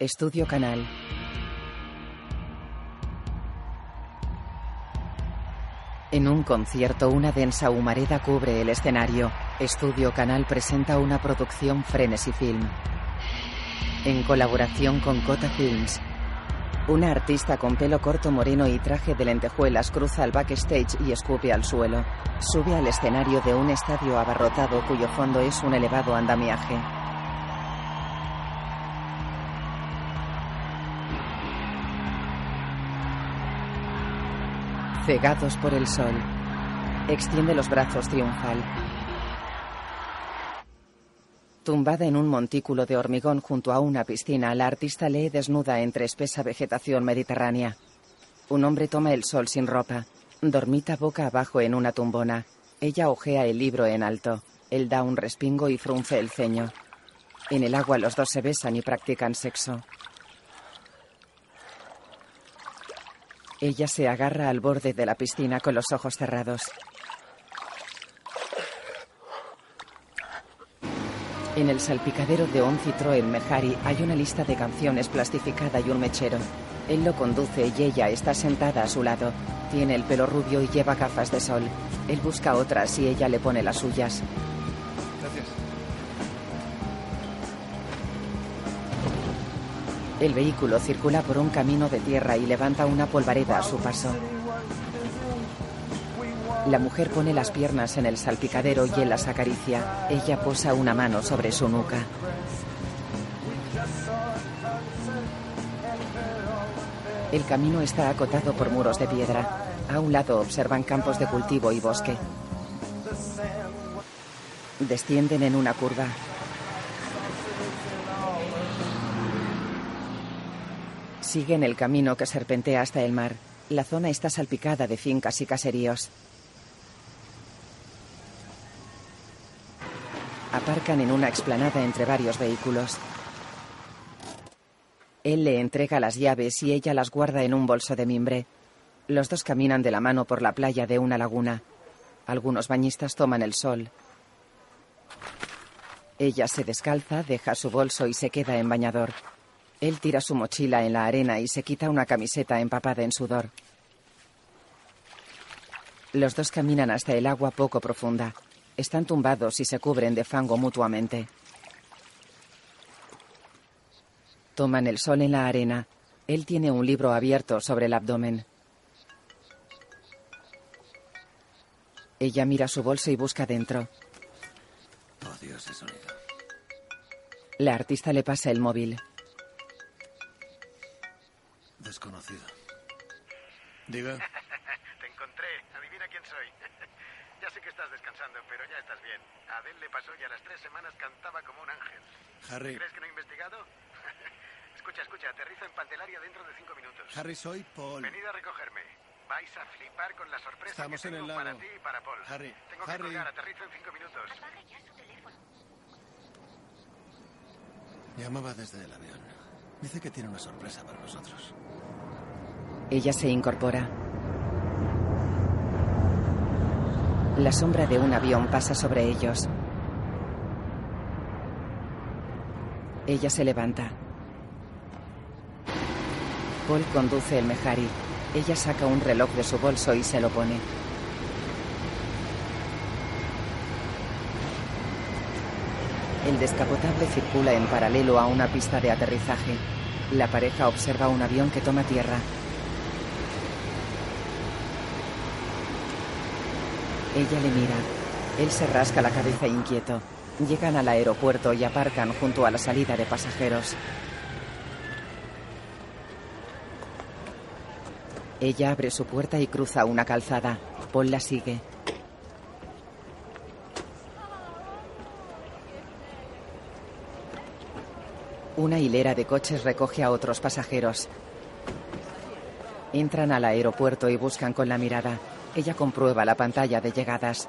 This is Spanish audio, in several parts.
Estudio Canal. En un concierto, una densa humareda cubre el escenario. Estudio Canal presenta una producción Frenesy Film. En colaboración con Cota Films. Una artista con pelo corto moreno y traje de lentejuelas cruza el backstage y escupe al suelo. Sube al escenario de un estadio abarrotado cuyo fondo es un elevado andamiaje. Cegados por el sol. Extiende los brazos triunfal. Tumbada en un montículo de hormigón junto a una piscina, la artista lee desnuda entre espesa vegetación mediterránea. Un hombre toma el sol sin ropa. Dormita boca abajo en una tumbona. Ella ojea el libro en alto. Él da un respingo y frunce el ceño. En el agua los dos se besan y practican sexo. Ella se agarra al borde de la piscina con los ojos cerrados. En el salpicadero de Oncitro en Mejari hay una lista de canciones plastificada y un mechero. Él lo conduce y ella está sentada a su lado. Tiene el pelo rubio y lleva gafas de sol. Él busca otras y ella le pone las suyas. El vehículo circula por un camino de tierra y levanta una polvareda a su paso. La mujer pone las piernas en el salpicadero y él las acaricia. Ella posa una mano sobre su nuca. El camino está acotado por muros de piedra. A un lado observan campos de cultivo y bosque. Descienden en una curva. Siguen el camino que serpentea hasta el mar. La zona está salpicada de fincas y caseríos. Aparcan en una explanada entre varios vehículos. Él le entrega las llaves y ella las guarda en un bolso de mimbre. Los dos caminan de la mano por la playa de una laguna. Algunos bañistas toman el sol. Ella se descalza, deja su bolso y se queda en bañador. Él tira su mochila en la arena y se quita una camiseta empapada en sudor. Los dos caminan hasta el agua poco profunda. Están tumbados y se cubren de fango mutuamente. Toman el sol en la arena. Él tiene un libro abierto sobre el abdomen. Ella mira su bolso y busca dentro. Ese sonido. La artista le pasa el móvil. Desconocido. Diga. Te encontré. Adivina quién soy. ya sé que estás descansando, pero ya estás bien. A Adele le pasó y a las tres semanas cantaba como un ángel. Harry. ¿Crees que no he investigado? escucha, escucha. Aterrizo en Pantelaria dentro de cinco minutos. Harry, soy Paul. Venid a recogerme. Vais a flipar con la sorpresa Estamos que en tengo el para ti y para Paul. Harry, Tengo que Harry. colgar. Aterrizo en cinco minutos. Llamaba desde el avión. Dice que tiene una sorpresa para nosotros. Ella se incorpora. La sombra de un avión pasa sobre ellos. Ella se levanta. Paul conduce el Mejari. Ella saca un reloj de su bolso y se lo pone. El descapotable circula en paralelo a una pista de aterrizaje. La pareja observa un avión que toma tierra. Ella le mira. Él se rasca la cabeza inquieto. Llegan al aeropuerto y aparcan junto a la salida de pasajeros. Ella abre su puerta y cruza una calzada. Paul la sigue. Una hilera de coches recoge a otros pasajeros. Entran al aeropuerto y buscan con la mirada. Ella comprueba la pantalla de llegadas.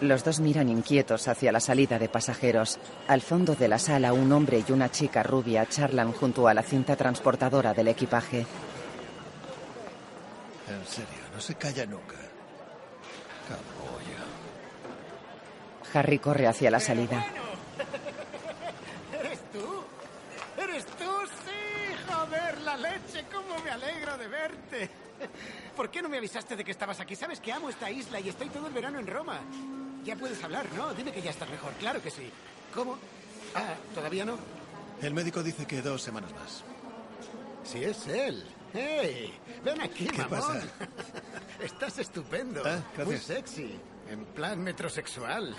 Los dos miran inquietos hacia la salida de pasajeros. Al fondo de la sala, un hombre y una chica rubia charlan junto a la cinta transportadora del equipaje. En serio, no se calla nunca. Harry corre hacia la salida. sí! ¡Joder, la leche! ¡Cómo me alegro de verte! ¿Por qué no me avisaste de que estabas aquí? Sabes que amo esta isla y estoy todo el verano en Roma. Ya puedes hablar, ¿no? Dime que ya estás mejor. Claro que sí. ¿Cómo? Ah, ¿todavía no? El médico dice que dos semanas más. Sí, es él. ¡Hey! Ven aquí, ¿Qué mamón. pasa? Estás estupendo. Ah. Muy sexy. En plan metrosexual.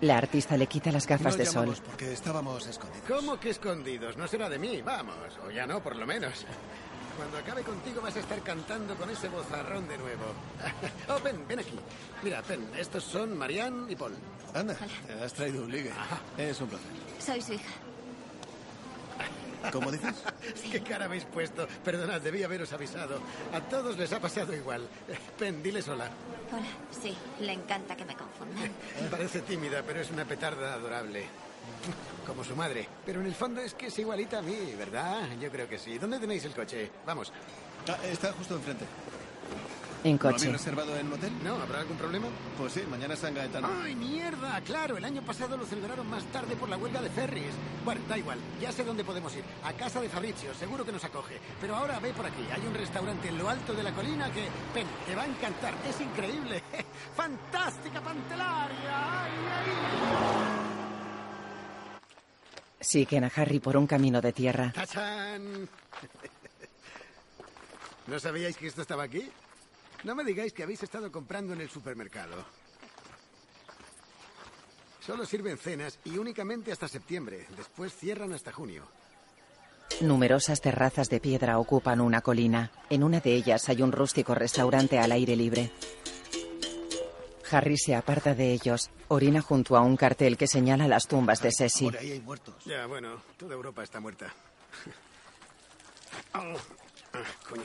La artista le quita las gafas No de sol. porque estábamos escondidos. ¿Cómo que escondidos? No será de mí, vamos. O ya no, por lo menos. Cuando acabe contigo vas a estar cantando con ese bozarrón de nuevo. Oh, ven, ven aquí. Mira, ven, estos son Marianne y Paul. Anda, te has traído un ligue. Es un placer. Soy su hija. ¿Cómo dices? ¿Qué cara habéis puesto? Perdonad, debí haberos avisado. A todos les ha pasado igual. Ven, diles hola. Hola. Sí, le encanta que me confundan. Parece tímida, pero es una petarda adorable. Como su madre. Pero en el fondo es que es igualita a mí, ¿verdad? Yo creo que sí. ¿Dónde tenéis el coche? Vamos. Ah, está justo enfrente. En ¿Lo coche. habéis reservado en un hotel? ¿No? ¿Habrá algún problema? Pues sí, mañana es San Gaetano. ¡Ay, mierda! Claro, el año pasado lo celebraron más tarde por la huelga de ferries. Bueno, da igual, ya sé dónde podemos ir. A casa de Fabrizio, seguro que nos acoge. Pero ahora ve por aquí, hay un restaurante en lo alto de la colina que, ven, te va a encantar. Es increíble. ¡Fantástica pantelaria! ¡Ay, ay! Siguen a Harry por un camino de tierra. ¡Tachán! ¿No sabíais que esto estaba aquí? No me digáis que habéis estado comprando en el supermercado. Solo sirven cenas y únicamente hasta septiembre. Después cierran hasta junio. Numerosas terrazas de piedra ocupan una colina. En una de ellas hay un rústico restaurante al aire libre. Harry se aparta de ellos. Orina junto a un cartel que señala las tumbas de Ceci. Por ahí hay muertos. Ya, bueno, toda Europa está muerta. Oh, ah, coño.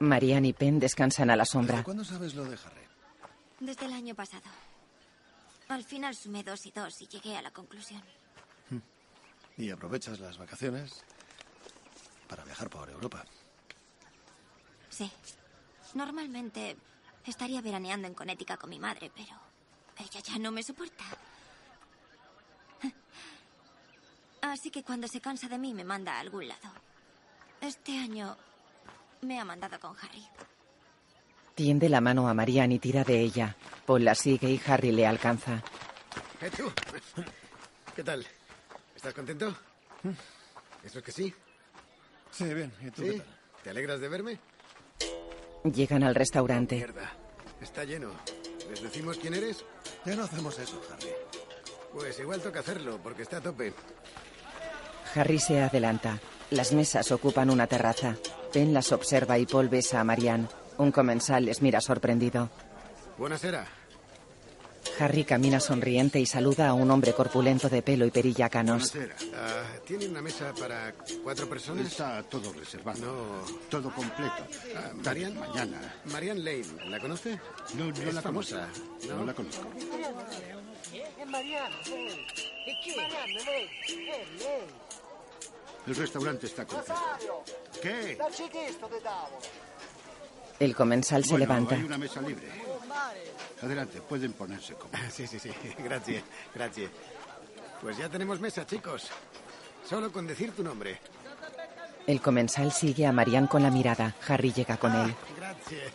Marianne y Penn descansan a la ¿Desde sombra. cuándo sabes lo de Harry? Desde el año pasado. Al final sumé dos y dos y llegué a la conclusión. Y aprovechas las vacaciones para viajar por Europa. Sí. Normalmente estaría veraneando en Connecticut con mi madre, pero ella ya no me soporta. Así que cuando se cansa de mí me manda a algún lado. Este año me ha mandado con Harry. Tiende la mano a Marianne y tira de ella. Paul la sigue y Harry le alcanza. ¿Eh, tú? ¿Qué tal? ¿Estás contento? ¿Eso es que sí? Sí, bien. ¿Y tú qué tal? ¿Te alegras de verme? Llegan al restaurante. Mierda. Está lleno. ¿Les decimos quién eres? Ya no hacemos eso, Harry. Pues igual toca hacerlo, porque está a tope. Harry se adelanta. Las mesas ocupan una terraza. Penn las observa y Paul besa a Marianne. Un comensal les mira sorprendido. Buenasera. Harry camina sonriente y saluda a un hombre corpulento de pelo y perilla canos. Ah, ¿Tienen una mesa para cuatro personas? Está todo reservado. No. Todo completo. Ah, Marian, Marian, mañana. Marianne Lane, ¿la conoce? No, no Es la famosa, conozco. ¿no? No la conozco. El restaurante está completo. ¿Qué? El comensal se Bueno, levanta. Hay una mesa libre. Adelante, pueden ponerse cómodos. Ah, Sí, sí, sí. Gracias, gracias. Pues ya tenemos mesa, chicos. Solo con decir tu nombre. El comensal sigue a Marianne con la mirada. Harry llega con él. Gracias.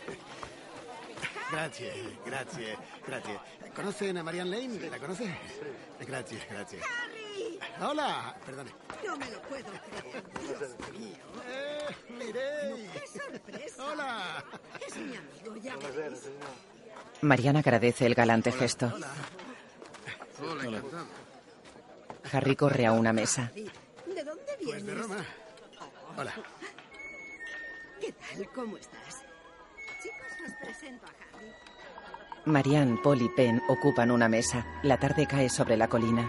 Gracias, gracias, gracias. ¿Conocen a Marianne Lane? ¿La conoce? Gracias, gracias. Hola, perdone. No me lo puedo creer. ¡Eh, Mireille! ¡Qué sorpresa! ¡Hola! Es mi amigo, ya veréis. Marianne agradece el galante gesto. Hola, encantado. Harry corre a una mesa. ¿De dónde Pues vienes? de Roma. Hola. ¿Qué tal? ¿Cómo estás? Chicos, os presento a Harry. Marianne, Paul y Penn ocupan una mesa. La tarde cae sobre la colina.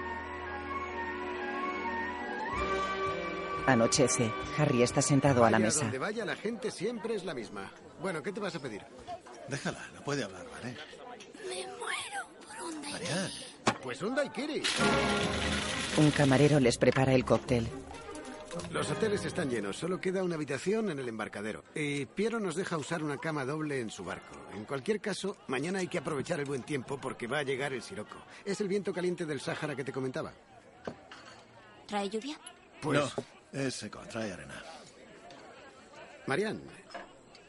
Anochece. Harry está sentado a la mesa. Donde vaya la gente siempre es la misma. Bueno, ¿qué te vas a pedir? Déjala, no puede hablar, ¿vale? Me muero por un daiquiri. Marianne. Pues un daiquiri. Un camarero les prepara el cóctel. Los hoteles están llenos, solo queda una habitación en el embarcadero. Y Piero nos deja usar una cama doble en su barco. En cualquier caso, mañana hay que aprovechar el buen tiempo porque va a llegar el siroco. Es el viento caliente del Sáhara que te comentaba. ¿Trae lluvia? Pues, No, es seco, trae arena. Marian,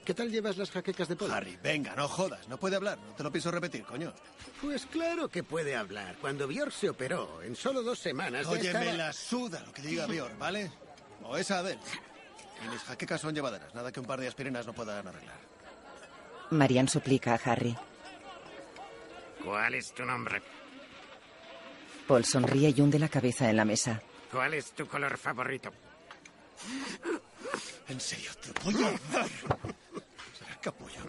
¿qué tal llevas las jaquecas de polo? Harry, venga, no jodas, no puede hablar, no te lo pienso repetir, coño. Pues claro que puede hablar. Cuando Björk se operó, en solo dos semanas Oye, estaba- me la suda lo que diga Bior, ¿vale? O esa Adele. Y mis jaquecas son llevaderas, nada que un par de aspirinas no puedan arreglar. Marian suplica a Harry. ¿Cuál es tu nombre? Paul sonríe y hunde la cabeza en la mesa. ¿Cuál es tu color favorito? En serio, te voy a dar. Capullo.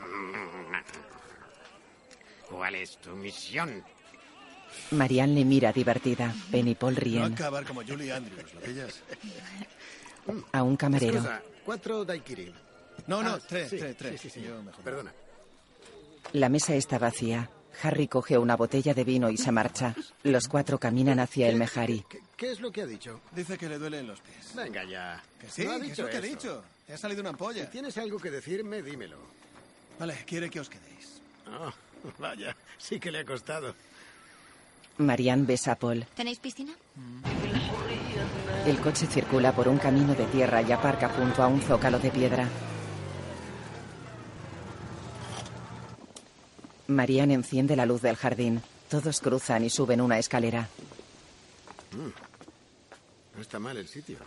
¿Cuál es tu misión? Marian le mira divertida. Ben y Paul No ríen. acabar como Julie Andrews, ¿lo pillas? A un camarero. Excusa, cuatro daiquiri. No, no, Ah, tres, sí, tres, tres. Sí, sí, sí. Yo mejor. Perdona. La mesa está vacía. Harry coge una botella de vino y se marcha. Los cuatro caminan hacia el Mejari. ¿Qué, qué es lo que ha dicho? Dice que le duelen los pies. Venga ya. Que sí, No ha dicho lo que ha dicho. Le ha salido una Si ampolla. tienes algo que decirme, dímelo. Vale, quiere que os quedéis. Ah, vaya, sí que le ha costado. Marian besa a Paul. ¿Tenéis piscina? El coche circula por un camino de tierra y aparca junto a un zócalo de piedra. Marian enciende la luz del jardín. Todos cruzan y suben una escalera. No está mal el sitio.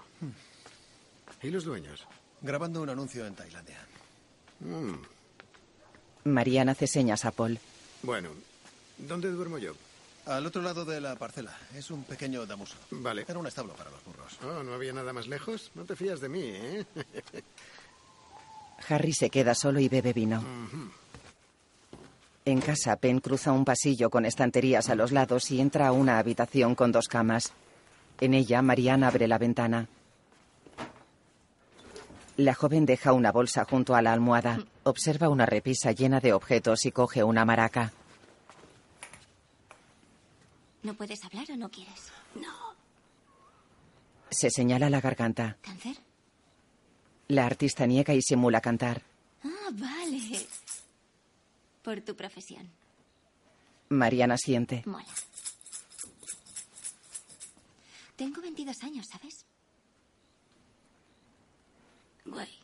¿Y los dueños? Grabando un anuncio en Tailandia. Mm, Marian hace señas a Paul. Bueno, ¿dónde duermo yo? Al otro lado de la parcela. Es un pequeño damuso. Vale. Era un establo para los burros. Oh, ¿no había nada más lejos? No te fías de mí, ¿eh? Harry se queda solo y bebe vino. En casa, Penn cruza un pasillo con estanterías a los lados y entra a una habitación con dos camas. En ella, Marian abre la ventana. La joven deja una bolsa junto a la almohada. Observa una repisa llena de objetos y coge una maraca. ¿No puedes hablar o no quieres? No. Se señala la garganta. ¿Cáncer? La artista niega y simula cantar. Ah, vale. Por tu profesión. Marian asiente. Mola. Tengo 22 años, ¿sabes? Guay.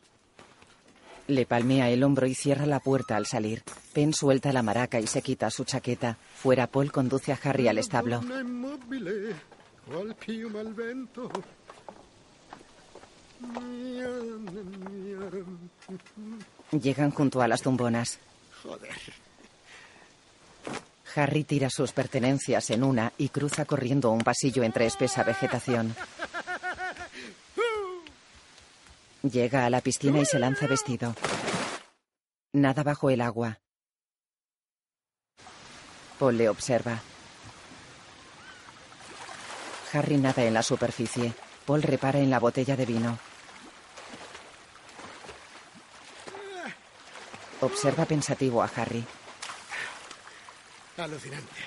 Le palmea el hombro y cierra la puerta al salir. Penn suelta la maraca y se quita su chaqueta. Fuera, Paul conduce a Harry al establo. Llegan junto a las tumbonas. Joder. Harry tira sus pertenencias en una y cruza corriendo un pasillo entre espesa vegetación. Llega a la piscina y se lanza vestido. Nada bajo el agua. Paul le observa. Harry nada en la superficie. Paul repara en la botella de vino. Observa pensativo a Harry. Alucinante.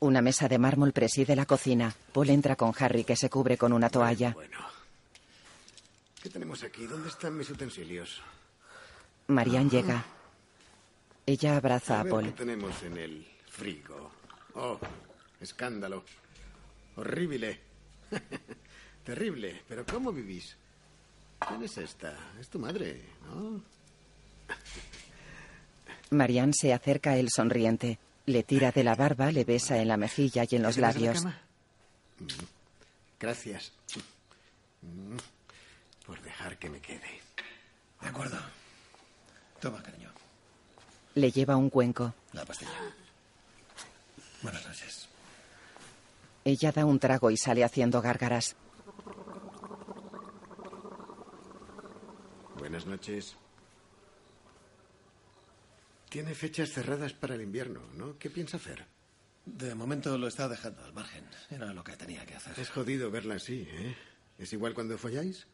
Una mesa de mármol preside la cocina. Paul entra con Harry que se cubre con una toalla. Bueno. ¿Qué tenemos aquí? ¿Dónde están mis utensilios? Marian llega. Ella abraza a ver qué Paul. tenemos en el frigo. Oh, escándalo. Horrible. Terrible. Pero ¿cómo vivís? ¿Quién es esta? Es tu madre, ¿no? Marian se acerca a él sonriente. Le tira de la barba, le besa en la mejilla y en los ¿Te quedas en la labios. cama? Mm, Gracias. Dejar que me quede. De acuerdo. Toma, cariño. Le lleva un cuenco. La pastilla. Buenas noches. Ella da un trago y sale haciendo gárgaras. Buenas noches. Tiene fechas cerradas para el invierno, ¿no? ¿Qué piensa hacer? De momento lo está dejando al margen. Era lo que tenía que hacer. Es jodido verla así, ¿eh? ¿Es igual cuando folláis?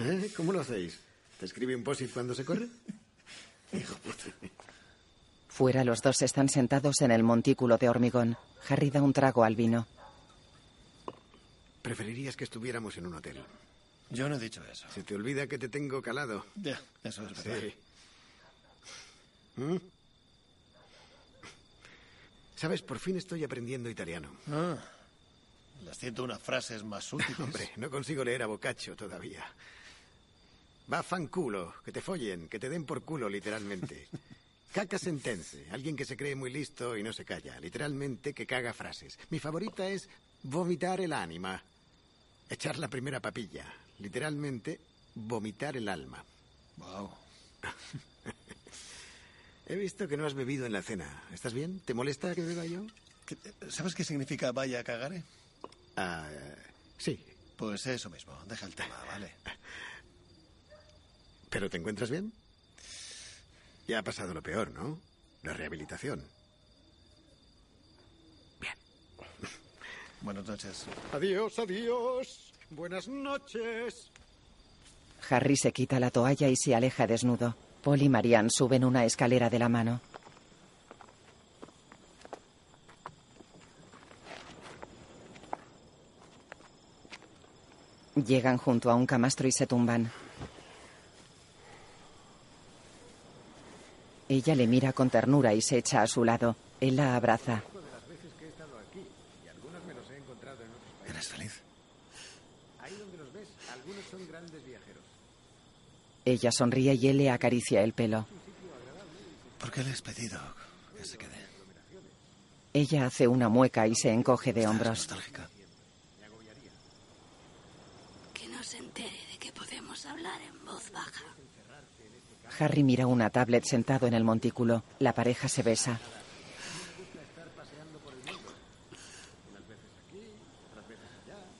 ¿Eh? ¿Cómo lo hacéis? ¿Te escribe un post cuando se corre? Hijo puta. Fuera los dos están sentados en el montículo de hormigón. Harry da un trago al vino. preferirías que estuviéramos en un hotel. Yo no he dicho eso. Se te olvida que te tengo calado. Ya, eso es verdad. Sí. ¿Mm? Sabes, por fin estoy aprendiendo italiano. Ah, las 101 frases más útiles. Hombre, no consigo leer a Boccaccio todavía. Va fanculo, que te follen, que te den por culo, literalmente. Caca sentense, alguien que se cree muy listo y no se calla. Literalmente que caga frases. Mi favorita es vomitar el ánima. Echar la primera papilla. Literalmente, vomitar el alma. Wow. He visto que no has bebido en la cena. ¿Estás bien? ¿Te molesta que beba yo? ¿Qué- ¿Sabes qué significa vaya a cagar? Ah, sí. Pues eso mismo. Deja el tema, ¿vale? ¿Pero te encuentras bien? Ya ha pasado lo peor, ¿no? La rehabilitación. Buenas noches. Adiós, adiós. Buenas noches. Harry se quita la toalla y se aleja desnudo. Paul y Marianne suben una escalera de la mano. Llegan junto a un camastro y se tumban. Ella le mira con ternura y se echa a su lado. Él la abraza. ¿Eres feliz? Ahí donde los ves, algunos son grandes viajeros. Ella sonríe y él le acaricia el pelo. ¿Por qué le has pedido que se quede? Ella hace una mueca y se encoge de ¿Estás hombros. nostálgica? Que no se entere de que podemos hablar en voz baja. Harry mira una tablet sentado en el montículo. La pareja se besa.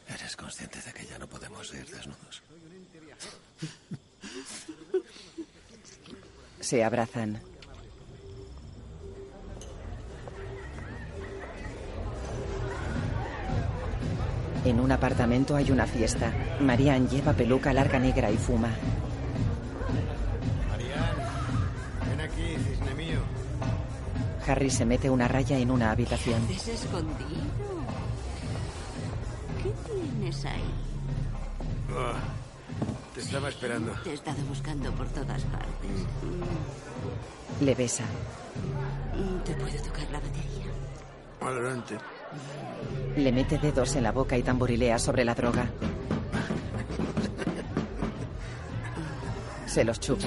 ¿Eres consciente de que ya no podemos ir desnudos? Se abrazan. En un apartamento hay una fiesta. Marianne lleva peluca larga negra y fuma. Harry se mete una raya en una habitación. ¿Es escondido? ¿Qué tienes ahí? Oh, te estaba esperando. Te he estado buscando por todas partes. Le besa. Mm, Te puedo tocar la batería. Adelante. Le mete dedos en la boca y tamborilea sobre la droga. Se los chupa.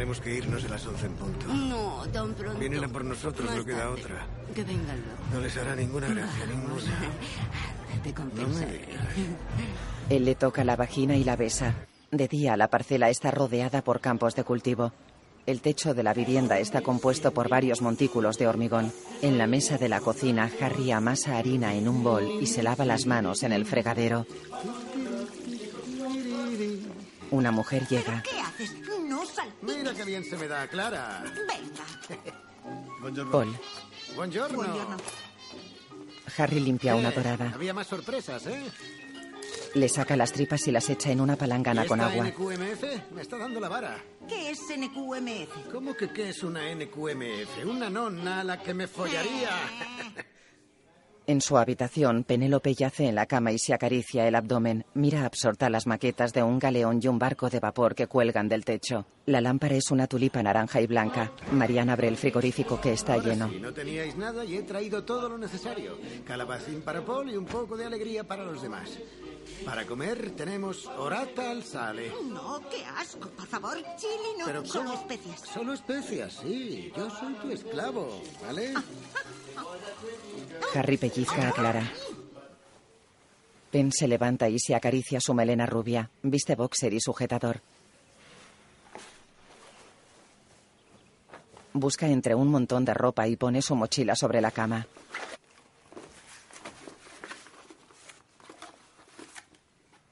Tenemos que irnos a las 11 en punto. No, tan pronto. Vienen a por nosotros, Más no queda tarde. otra. Que vengan luego. No les hará ninguna gracia, ninguna. Te No me compensaré. Él le toca la vagina y la besa. De día, la parcela está rodeada por campos de cultivo. El techo de la vivienda está compuesto por varios montículos de hormigón. En la mesa de la cocina, Harry amasa harina en un bol y se lava las manos en el fregadero. Una mujer llega. ¿Qué haces? No sal. Mira qué bien se me da, Clara. Venga. Buongiorno. Paul. Buongiorno. Buongiorno. Harry limpia una Eh, dorada. Había más sorpresas, ¿eh? Le saca las tripas y las echa en una palangana ¿Y con agua. NQMF? Me está dando la vara. ¿Qué es NQMF? ¿Cómo que qué es una NQMF? Una nonna a la que me follaría. En su habitación, Penélope yace en la cama y se acaricia el abdomen. Mira absorta las maquetas de un galeón y un barco de vapor que cuelgan del techo. La lámpara es una tulipa naranja y blanca. Mariana abre el frigorífico que está Ahora lleno. sí, no teníais nada y he traído todo lo necesario. Calabacín para Paul y un poco de alegría para los demás. Para comer tenemos orata al sale. No, qué asco. Por favor, chile no. Pero Solo especias. Solo especias, sí. Yo soy tu esclavo, ¿vale? Harry pellizca se levanta y se acaricia su melena rubia. Viste boxer y sujetador. Busca entre un montón de ropa y pone su mochila sobre la cama.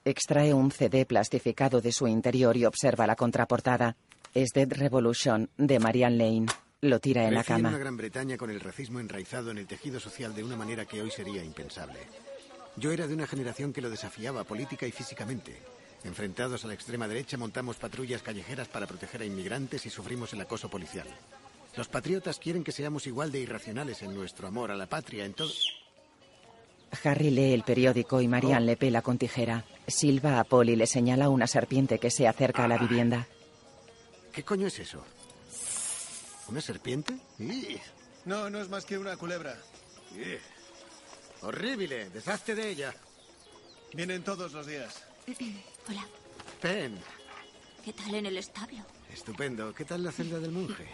Extrae un CD plastificado de su interior y observa la contraportada. Es Dead Revolution de Marianne Lane. Lo tira en la cama. una Gran Bretaña con el racismo enraizado en el tejido social de una manera que hoy sería impensable. Yo era de una generación que lo desafiaba política y físicamente. Enfrentados a la extrema derecha montamos patrullas callejeras para proteger a inmigrantes y sufrimos el acoso policial. Los patriotas quieren que seamos igual de irracionales en nuestro amor a la patria, en todo... Harry lee el periódico y Marianne le pela con tijera. Silva a Paul y le señala una serpiente que se acerca a la vivienda. ¿Qué coño es eso? ¿Una serpiente? ¡Ih! No, no es más que una culebra. ¡Ih! Horrible, deshazte de ella. Vienen todos los días. Hola. Pen, ¿Qué tal en el establo? estupendo. ¿Qué tal la celda del monje?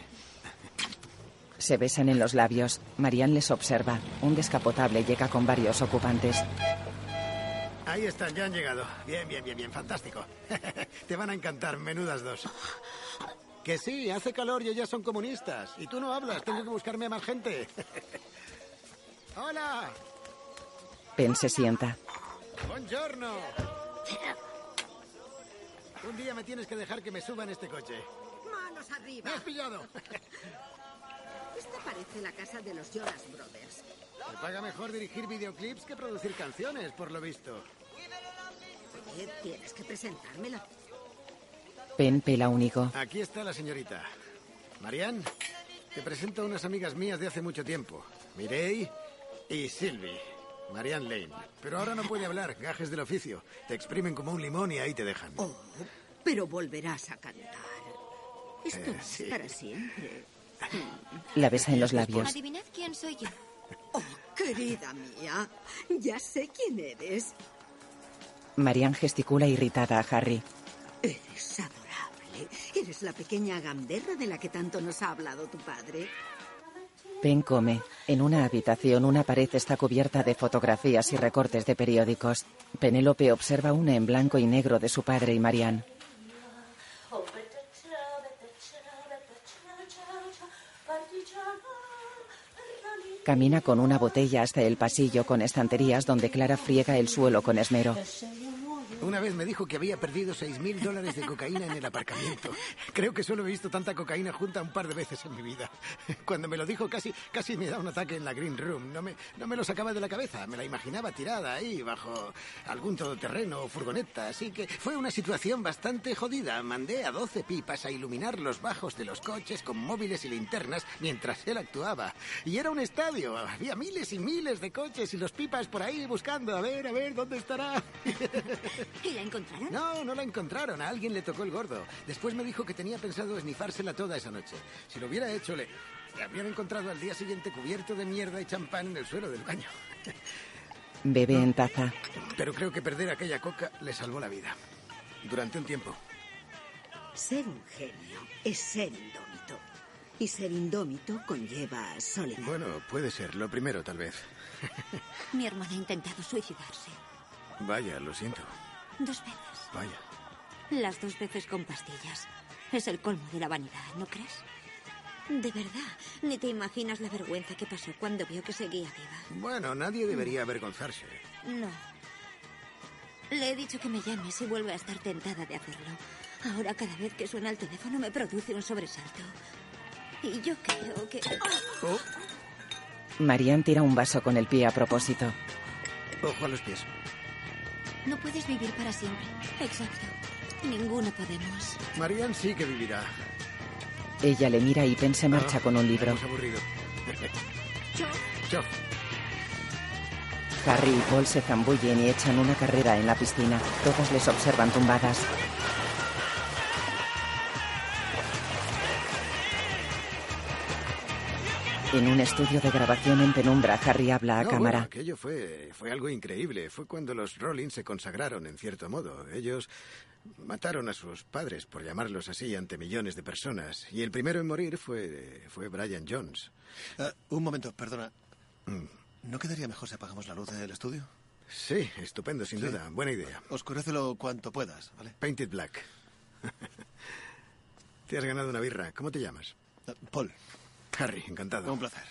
Se besan en los labios. Marianne les observa. Un descapotable llega con varios ocupantes. Ahí están, ya han llegado. Bien, bien, bien, bien, fantástico. Te van a encantar, menudas dos. Que sí, hace calor y ellas son comunistas. Y tú no hablas, tengo que buscarme a más gente. ¡Hola! Pen se sienta. ¡Buongiorno! Un día me tienes que dejar que me suba en este coche. ¡Manos arriba! ¡Me has pillado! Esta parece la casa de los Jonas Brothers. Me paga mejor dirigir videoclips que producir canciones, por lo visto. Oye, tienes que presentármela. Pen pela un higo. Aquí está la señorita. Marianne, te presento a unas amigas mías de hace mucho tiempo. Mireille y Sylvie. Marianne Lane. Pero ahora no puede hablar, gajes del oficio. Te exprimen como un limón y ahí te dejan. Oh, pero volverás a cantar. Esto Eh, sí. para siempre. La besa en los labios. Adivinad quién soy yo. Oh, querida mía, ya sé quién eres. Marianne gesticula irritada a Harry. Eres adorable. Eres la pequeña gamberra de la que tanto nos ha hablado tu padre. Pen come. En una habitación una pared está cubierta de fotografías y recortes de periódicos. Penélope observa una en blanco y negro de su padre y Marianne. Camina con una botella hasta el pasillo con estanterías donde Clara friega el suelo con esmero. Una vez me dijo que había perdido seis mil dólares de cocaína en el aparcamiento. Creo que solo he visto tanta cocaína junta un par de veces en mi vida. Cuando me lo dijo casi, casi me da un ataque en la Green Room. No me, no me lo sacaba de la cabeza. Me la imaginaba tirada ahí bajo algún todoterreno o furgoneta. Así que fue una situación bastante jodida. Mandé a 12 pipas a iluminar los bajos de los coches con móviles y linternas mientras él actuaba. Y era un estadio. Había miles y miles de coches y los pipas por ahí buscando. A ver, a ver, ¿dónde estará? ¿Y la encontraron? No, no la encontraron. A alguien le tocó el gordo. Después me dijo que tenía pensado esnifársela toda esa noche. Si lo hubiera hecho, le, le habrían encontrado al día siguiente cubierto de mierda y champán en el suelo del baño. Bebe en taza. Pero creo que perder aquella coca le salvó la vida. Durante un tiempo. Ser un genio es ser indómito. Y ser indómito conlleva soledad. Bueno, puede ser. Lo primero, tal vez. Mi hermana ha intentado suicidarse. Vaya, lo siento. Dos veces. Vaya. Las dos veces con pastillas. Es el colmo de la vanidad, ¿no crees? De verdad, ni te imaginas la vergüenza que pasó cuando vio que seguía viva. Bueno, nadie debería avergonzarse. No. Le he dicho que me llame si vuelve a estar tentada de hacerlo. Ahora cada vez que suena el teléfono me produce un sobresalto. Y yo creo que... Oh, Marianne tira un vaso con el pie a propósito. ojo a los pies. No puedes vivir para siempre. Exacto. Ninguno podemos. Marianne sí que vivirá. Ella le mira y Pen se marcha Ah, con un libro. aburrido. Chof. Harry y Paul se zambullen y echan una carrera en la piscina. Todas les observan tumbadas. En un estudio de grabación en penumbra, Harry habla a No, cámara. bueno, aquello fue, fue algo increíble. Fue cuando los Rollins se consagraron, en cierto modo. Ellos mataron a sus padres, por llamarlos así, ante millones de personas. Y el primero en morir fue, fue Brian Jones. Ah, un momento, perdona. Mm. ¿No quedaría mejor si apagamos la luz del estudio? Sí, estupendo, sin Sí. duda. Buena idea. Oscurécelo cuanto puedas, ¿vale? Painted Black. Te has ganado una birra. ¿Cómo te llamas? Paul, Harry, encantado. un placer.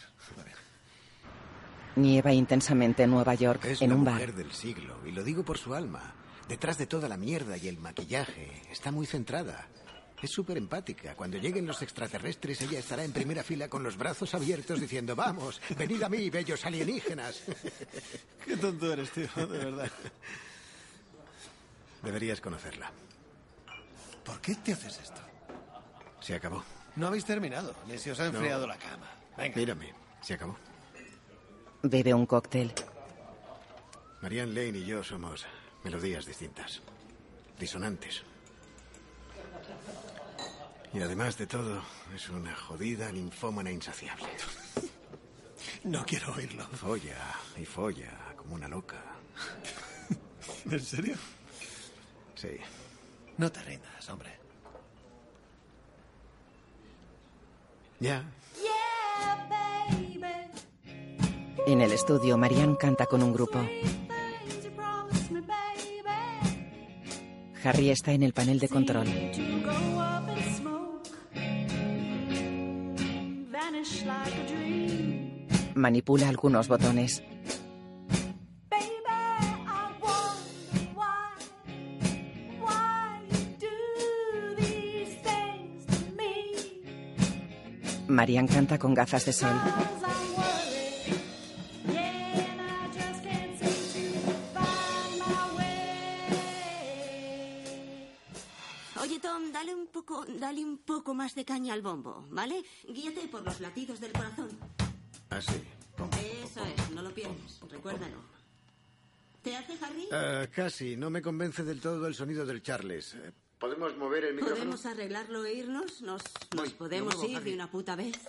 Nieva intensamente en Nueva York, Es en la un mujer bar. del siglo, y lo digo por su alma. Detrás de toda la mierda y el maquillaje, está muy centrada. Es súper empática. Cuando lleguen los extraterrestres, ella estará en primera fila con los brazos abiertos diciendo, vamos, venid a mí, bellos alienígenas. Qué tonto eres, tío, de verdad. Deberías conocerla. ¿Por qué te haces esto? Se acabó. No habéis terminado, ni se os ha enfriado la cama. Venga. Mírame, se acabó. Bebe un cóctel. Marianne Lane y yo somos melodías distintas, disonantes. Y además de todo, es una jodida ninfómana insaciable. No quiero oírlo. Folla y folla como una loca. ¿En serio? Sí. No te rindas, hombre. Ya. En el estudio, Marianne canta con un grupo. Harry está en el panel de control. Manipula algunos botones. Marianne canta con gafas de sol. Oye, Tom, dale un poco, dale un poco más de caña al bombo, ¿vale? Guíate por los latidos del corazón. Así. Eso es, no lo pierdas, recuérdalo. ¿Te hace, Harry? Ah, casi. No me convence del todo el sonido del Charles. ¿Podemos mover el micrófono? ¿Podemos arreglarlo e irnos? ¿Nos, Voy, nos podemos lo muevo, ir Harry. de una puta vez?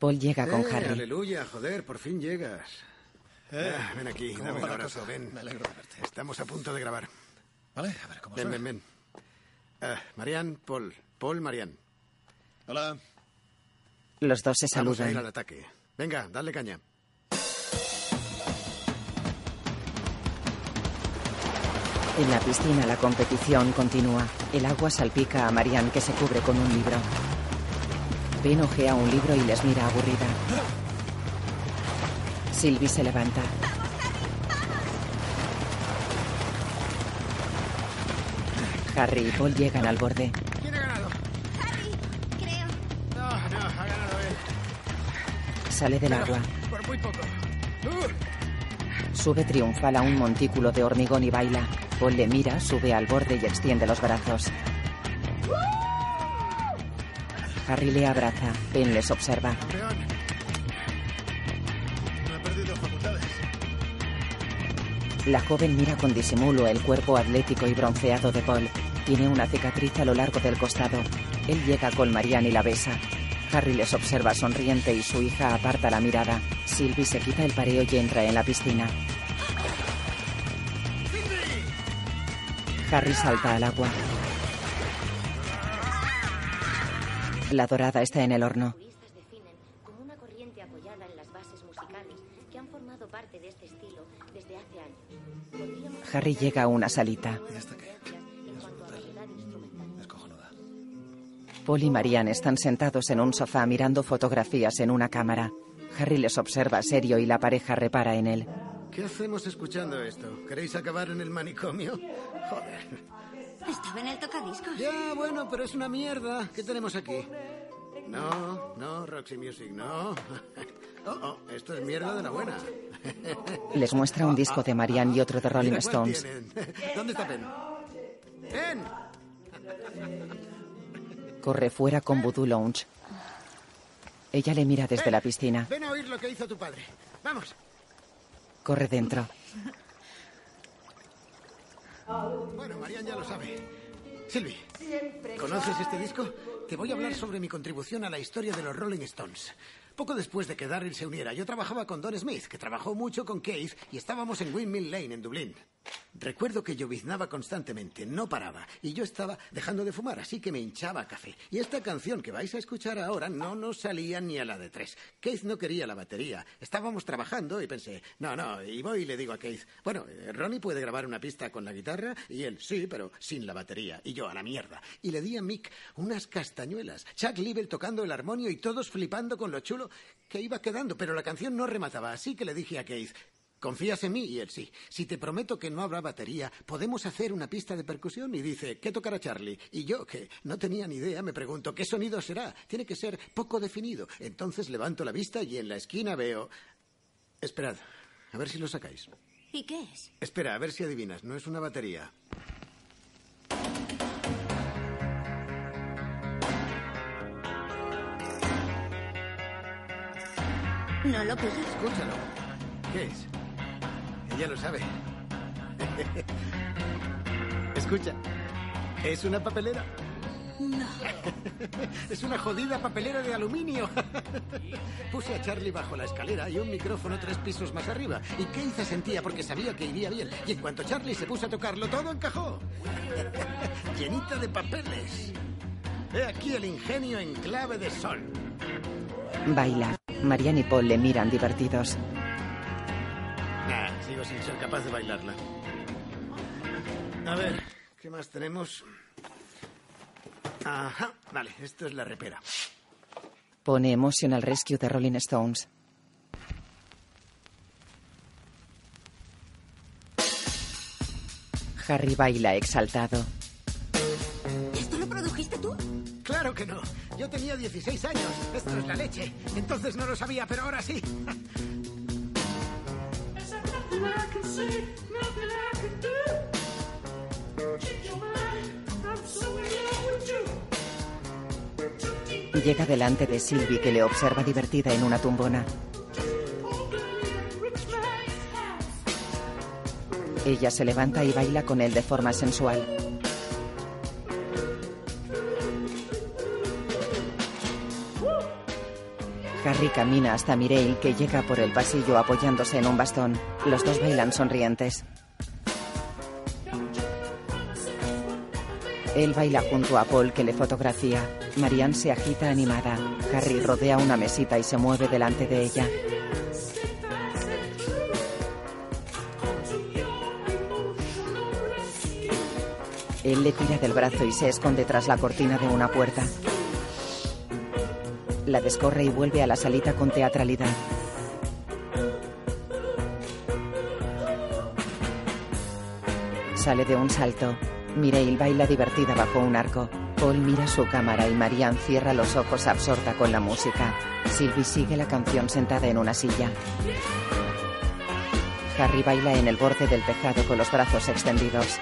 Paul llega con Eh, Harry. Aleluya, joder, por fin llegas. Eh, Ah, ven aquí, ¿cómo dame un abrazo, cosa? ven. Me alegro de verte. Estamos a punto de grabar. Vale, a ver cómo Ven, ven, ven. Ah, Marianne, Paul. Paul, Marianne. Hola. Los dos se Vamos a ir al saludan. ataque. Venga, dale caña. En la piscina la competición continúa. El agua salpica a Marianne que se cubre con un libro. Ben ojea un libro y les mira aburrida. Sylvie se levanta. Harry y Paul llegan al borde. ¿Quién ha ganado? Creo. No, no, ha ganado él. Sale del agua. Por muy poco. Uh, Sube triunfal a un montículo de hormigón y baila. Paul le mira, sube al borde y extiende los brazos. Harry le abraza. Ben les observa. La joven mira con disimulo el cuerpo atlético y bronceado de Paul. Tiene una cicatriz a lo largo del costado. Él llega con Marianne y la besa. Harry les observa sonriente y su hija aparta la mirada. Sylvie se quita el pareo y entra en la piscina. Harry salta al agua. La dorada está en el horno. Harry llega a una salita. Paul y Marianne están sentados en un sofá mirando fotografías en una cámara. Harry les observa serio y la pareja repara en él. ¿Qué hacemos escuchando esto? ¿Queréis acabar en el manicomio? Joder. Estaba en el tocadiscos. Ya, bueno, pero es una mierda. ¿Qué tenemos aquí? No, no, Roxy Music, no. Oh, oh, esto es mierda de la buena. Les muestra un disco de Marianne y otro de Rolling Stones. tienen. ¿Dónde está Ben? ¡Ben! Corre fuera con Voodoo Lounge. Ella le mira desde la piscina. Ven a oír lo que hizo tu padre. Vamos. Corre dentro. Bueno, Marian ya lo sabe. Silvi, ¿conoces este disco? Te voy a hablar sobre mi contribución a la historia de los Rolling Stones. Poco después de que Darryl se uniera, yo trabajaba con Don Smith, que trabajó mucho con Keith, y estábamos en Windmill Lane, en Dublín. Recuerdo que lloviznaba constantemente, no paraba, y yo estaba dejando de fumar, así que me hinchaba café. Y esta canción que vais a escuchar ahora no nos salía ni a la de tres. Keith no quería la batería. Estábamos trabajando y pensé, no, no, y voy y le digo a Keith, bueno, eh, Ronnie puede grabar una pista con la guitarra, y él, sí, pero sin la batería, y yo, a la mierda. Y le di a Mick unas castañuelas, Chuck Liebel tocando el armonio y todos flipando con lo chulo que iba quedando, pero la canción no remataba, así que le dije a Keith, ¿Confías en mí? Y él sí. Si te prometo que no habrá batería, podemos hacer una pista de percusión. Y dice, ¿qué tocará Charlie? Y yo, que no tenía ni idea, me pregunto, ¿qué sonido será? Tiene que ser poco definido. Entonces levanto la vista y en la esquina veo... Esperad, a ver si lo sacáis. ¿Y qué es? Espera, a ver si adivinas. No es una batería. No lo pillo. Escúchalo. ¿Qué es? Ella lo sabe. Escucha. ¿Es una papelera? No. Es una jodida papelera de aluminio. Puse a Charlie bajo la escalera y un micrófono tres pisos más arriba. Y Keith sentía porque sabía que iría bien. Y en cuanto Charlie se puso a tocarlo, todo encajó. Llenita de papeles. He aquí el ingenio en clave de sol. Baila. Marianne y Paul le miran divertidos. Sigo sin ser capaz de bailarla. A ver, ¿qué más tenemos? Ajá, vale, esto es la repera. Pone Emotional Rescue de Rolling Stones. Harry baila exaltado. ¿Esto lo produjiste tú? Claro que no. Yo tenía 16 años. Esto es la leche. Entonces no lo sabía, pero ahora sí. Llega delante de Sylvie que le observa divertida en una tumbona. Ella se levanta y baila con él de forma sensual. Harry camina hasta Mireille que llega por el pasillo apoyándose en un bastón. Los dos bailan sonrientes. Él baila junto a Paul que le fotografía. Marianne se agita animada. Harry rodea una mesita y se mueve delante de ella. Él le tira del brazo y se esconde tras la cortina de una puerta. La descorre y vuelve a la salita con teatralidad. Sale de un salto. Mireille baila divertida bajo un arco. Paul mira su cámara y Marianne cierra los ojos absorta con la música. Sylvie sigue la canción sentada en una silla. Harry baila en el borde del tejado con los brazos extendidos.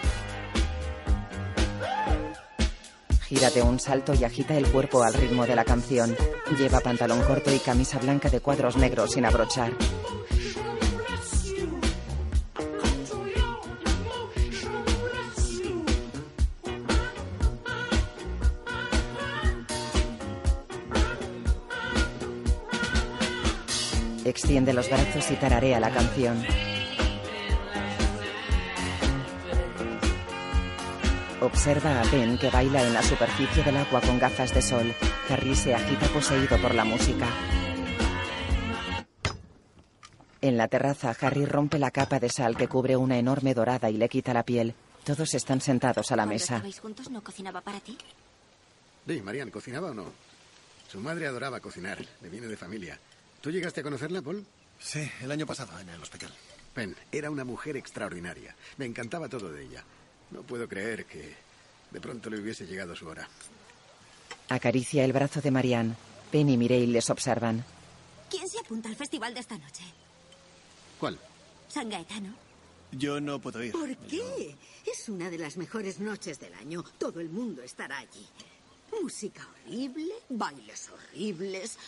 Gira de un salto y agita el cuerpo al ritmo de la canción. Lleva pantalón corto y camisa blanca de cuadros negros sin abrochar. Extiende los brazos y tararea la canción. Observa a Ben que baila en la superficie del agua con gafas de sol. Harry se agita poseído por la música. En la terraza, Harry rompe la capa de sal que cubre una enorme dorada y le quita la piel. Todos están sentados a la mesa. juntos no cocinaba para ti? Di, Marian, ¿cocinaba o no? Su madre adoraba cocinar. Le viene de familia. ¿Tú llegaste a conocerla, Paul? Sí, el año pasado en el hospital. Ben, era una mujer extraordinaria. Me encantaba todo de ella. No puedo creer que de pronto le hubiese llegado su hora. Acaricia el brazo de Marianne. Ben y Mireille les observan. ¿Quién se apunta al festival de esta noche? ¿Cuál? San Gaetano. Yo no puedo ir. ¿Por qué? Es una de las mejores noches del año. Todo el mundo estará allí. Música horrible, bailes horribles,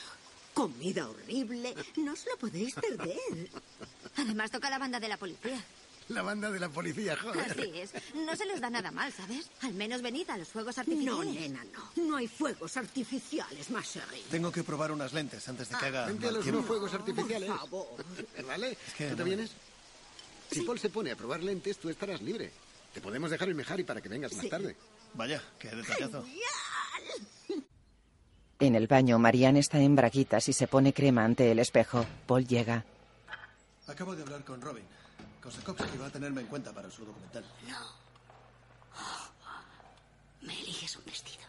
comida horrible. No os lo podéis perder. Además toca la banda de la policía. La banda de la policía, joder. Así es. No se les da nada mal, ¿sabes? Al menos venid a los fuegos No, artificiales. nena, no. No hay fuegos artificiales, más Tengo que probar unas lentes antes de que haga Vente a los no fuegos artificiales. Por favor. ¿Vale? que ¿Tú te no- vienes? Si Paul se pone a probar lentes, tú estarás libre. Te podemos dejar en Mejari para que vengas más Sí. tarde. Vaya, qué detallazo. En el baño, Marianne está en braguitas y se pone crema ante el espejo. Paul llega. Acabo de hablar con Robin. Kosakowski va a tenerme en cuenta para su documental. Me eliges un vestido.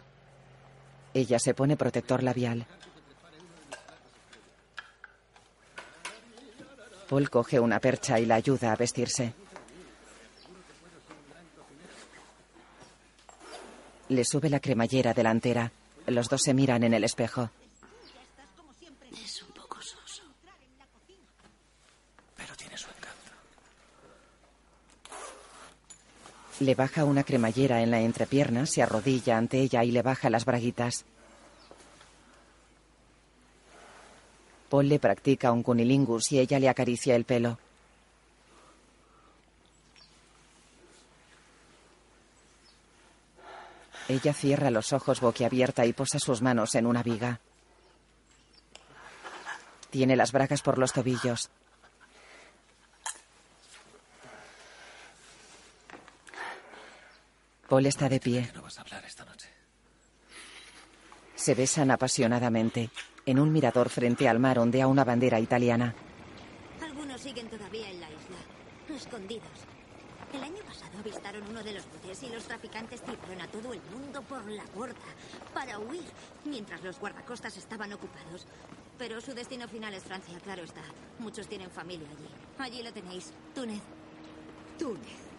Ella se pone protector labial. Paul coge una percha y la ayuda a vestirse. Le sube la cremallera delantera. Los dos se miran en el espejo. Es un poco soso. Pero tiene su encanto. Le baja una cremallera en la entrepierna, se arrodilla ante ella y le baja las braguitas. Paul le practica un cunilingus y ella le acaricia el pelo. Ella cierra los ojos boquiabierta y posa sus manos en una viga. Tiene las bragas por los tobillos. Paul está de pie. No vas a hablar esta noche. Se besan apasionadamente. En un mirador frente al mar ondea una bandera italiana. Algunos siguen todavía en la isla, escondidos. El año pasado avistaron uno de los botes y los traficantes tiraron a todo el mundo por la borda para huir, mientras los guardacostas estaban ocupados. Pero su destino final es Francia, claro está. Muchos tienen familia allí. Allí lo tenéis, Túnez. Túnez.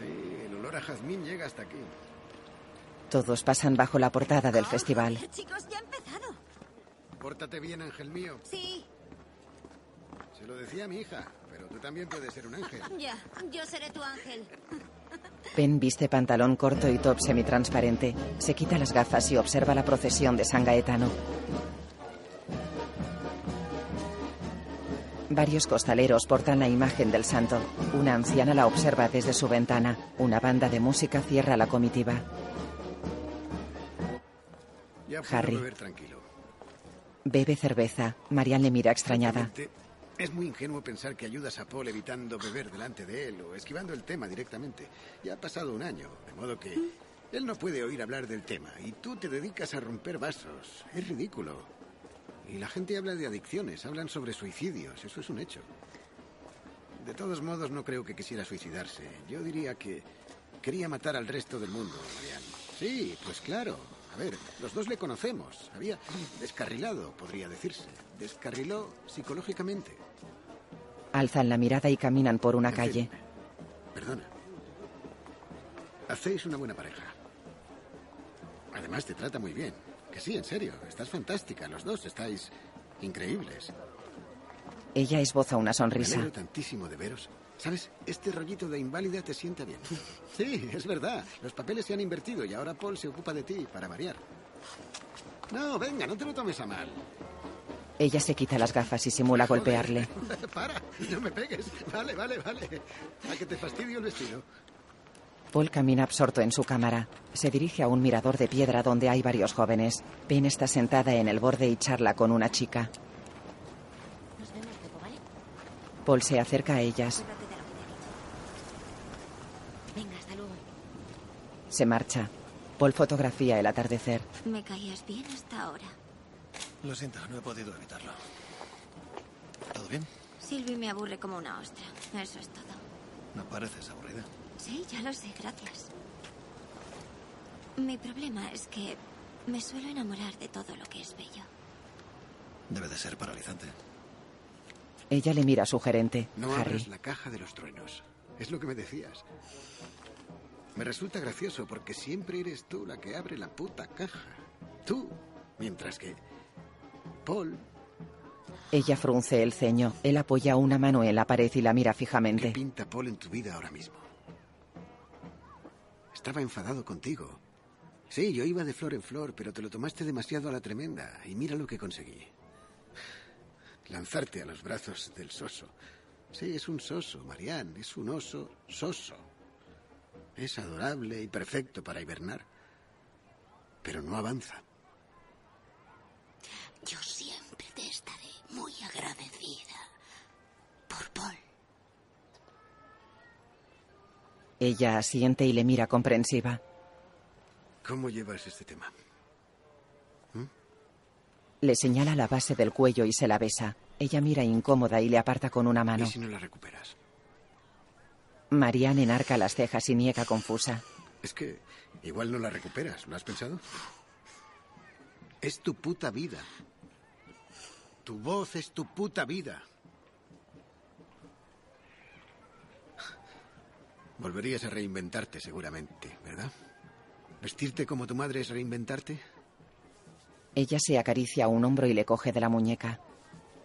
Sí, el olor a jazmín llega hasta aquí. Todos pasan bajo la portada del festival. Chicos, ya ha empezado. Pórtate bien, ángel mío. Sí, Se lo decía a mi hija, pero tú también puedes ser un ángel. ya. Yo seré tu ángel. Ben viste pantalón corto y top semitransparente. Se quita las gafas y observa la procesión de San Gaetano. Varios costaleros portan la imagen del santo. Una anciana la observa desde su ventana. Una banda de música cierra la comitiva. Ya puedo Harry. beber tranquilo. Bebe cerveza. Marianne le mira extrañada. Es muy ingenuo pensar que ayudas a Paul evitando beber delante de él o esquivando el tema directamente. Ya ha pasado un año, de modo que él no puede oír hablar del tema y tú te dedicas a romper vasos. Es ridículo. Y la gente habla de adicciones, hablan sobre suicidios, eso es un hecho. De todos modos, no creo que quisiera suicidarse. Yo diría que quería matar al resto del mundo, Marianne. Sí, pues claro. A ver, los dos le conocemos. Había descarrilado, podría decirse. Descarriló psicológicamente. Alzan la mirada y caminan por una calle. Perdona. Hacéis una buena pareja. Además, te trata muy bien. Que sí, en serio. Estás fantástica. Los dos estáis increíbles. Ella esboza una Me sonrisa. alegro tantísimo de veros. ¿Sabes? Este rollito de inválida te sienta bien. Sí, es verdad. Los papeles se han invertido y ahora Paul se ocupa de ti, para variar. No, venga, no te lo tomes a mal. Ella se quita las gafas y simula golpearle. Para, no me pegues. Vale, vale, vale. A que te fastidio el vestido. Paul camina absorto en su cámara. Se dirige a un mirador de piedra donde hay varios jóvenes. Pen está sentada en el borde y charla con una chica. Nos vemos luego, ¿vale? Paul se acerca a ellas. Acuérdate de lo que te he dicho. Venga, hasta luego. Se marcha. Paul fotografía el atardecer. Me caías bien hasta ahora. Lo siento, no he podido evitarlo. ¿Todo bien? Sylvie me aburre como una ostra. Eso es todo. No pareces aburrida. Sí, ya lo sé, gracias. Mi problema es que me suelo enamorar de todo lo que es bello. Debe de ser paralizante. Ella le mira sugerente. No Harry. abras la caja de los truenos. Es lo que me decías. Me resulta gracioso porque siempre eres tú la que abre la puta caja. Tú. Mientras que... Paul, Ella frunce el ceño. Él apoya una mano en la pared y la mira ¿qué fijamente. pinta Paul en tu vida ahora mismo? Estaba enfadado contigo. Sí, yo iba de flor en flor, pero te lo tomaste demasiado a la tremenda. Y mira lo que conseguí. Lanzarte a los brazos del soso. Sí, es un soso, Marianne. Es un oso soso. Es adorable y perfecto para hibernar. Pero no avanza. Yo siempre te estaré muy agradecida por Paul. Ella asiente y le mira comprensiva. ¿Cómo llevas este tema? Le señala la base del cuello y se la besa. Ella mira incómoda y le aparta con una mano. ¿Y si no la recuperas? Marianne enarca las cejas y niega confusa. Es que igual no la recuperas. ¿Lo has pensado? Es tu puta vida. Tu voz es tu puta vida. Volverías a reinventarte seguramente, ¿verdad? ¿Vestirte como tu madre es reinventarte? Ella se acaricia un hombro y le coge de la muñeca.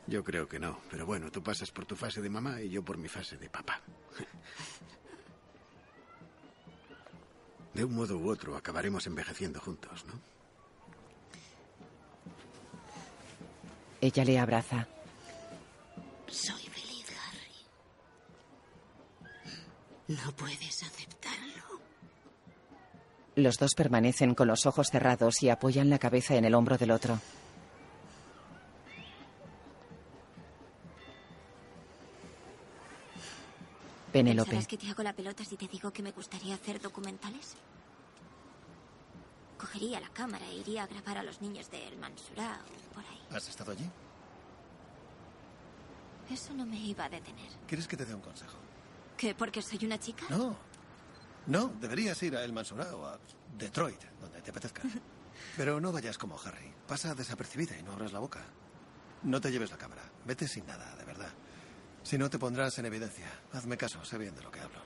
Yo creo que no, pero bueno, tú pasas por tu fase de mamá y yo por mi fase de papá. De un modo u otro acabaremos envejeciendo juntos, ¿no? Ella le abraza. Soy feliz, Harry. No puedes aceptarlo. Los dos permanecen con los ojos cerrados y apoyan la cabeza en el hombro del otro. Penélope. ¿Sabes que te hago la pelota si te digo que me gustaría hacer documentales? Cogería la cámara e iría a grabar a los niños de El Mansurá o por ahí. ¿Has estado allí? Eso no me iba a detener. ¿Quieres que te dé un consejo? ¿Qué? ¿Porque soy una chica? No. No, deberías ir a El Mansurá o a Detroit, donde te apetezca. Pero no vayas como Harry. Pasa desapercibida y no abras la boca. No te lleves la cámara. Vete sin nada, de verdad. Si no, te pondrás en evidencia. Hazme caso, sé bien de lo que hablo.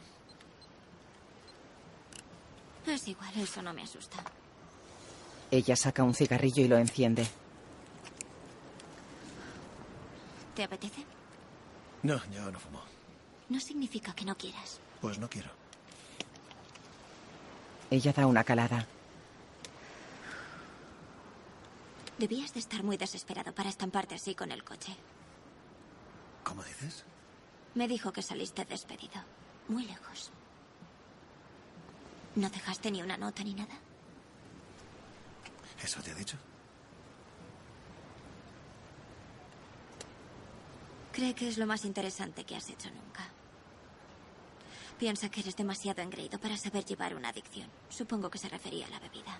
Es igual, eso no me asusta. Ella saca un cigarrillo y lo enciende. ¿Te apetece? No, yo no fumo. No significa que no quieras. Pues no quiero. Ella da una calada. Debías de estar muy desesperado para estamparte así con el coche. ¿Cómo dices? Me dijo que saliste despedido. Muy lejos. ¿No dejaste ni una nota ni nada? ¿Eso te ha dicho? Cree que es lo más interesante que has hecho nunca. Piensa que eres demasiado engreído para saber llevar una adicción. Supongo que se refería a la bebida.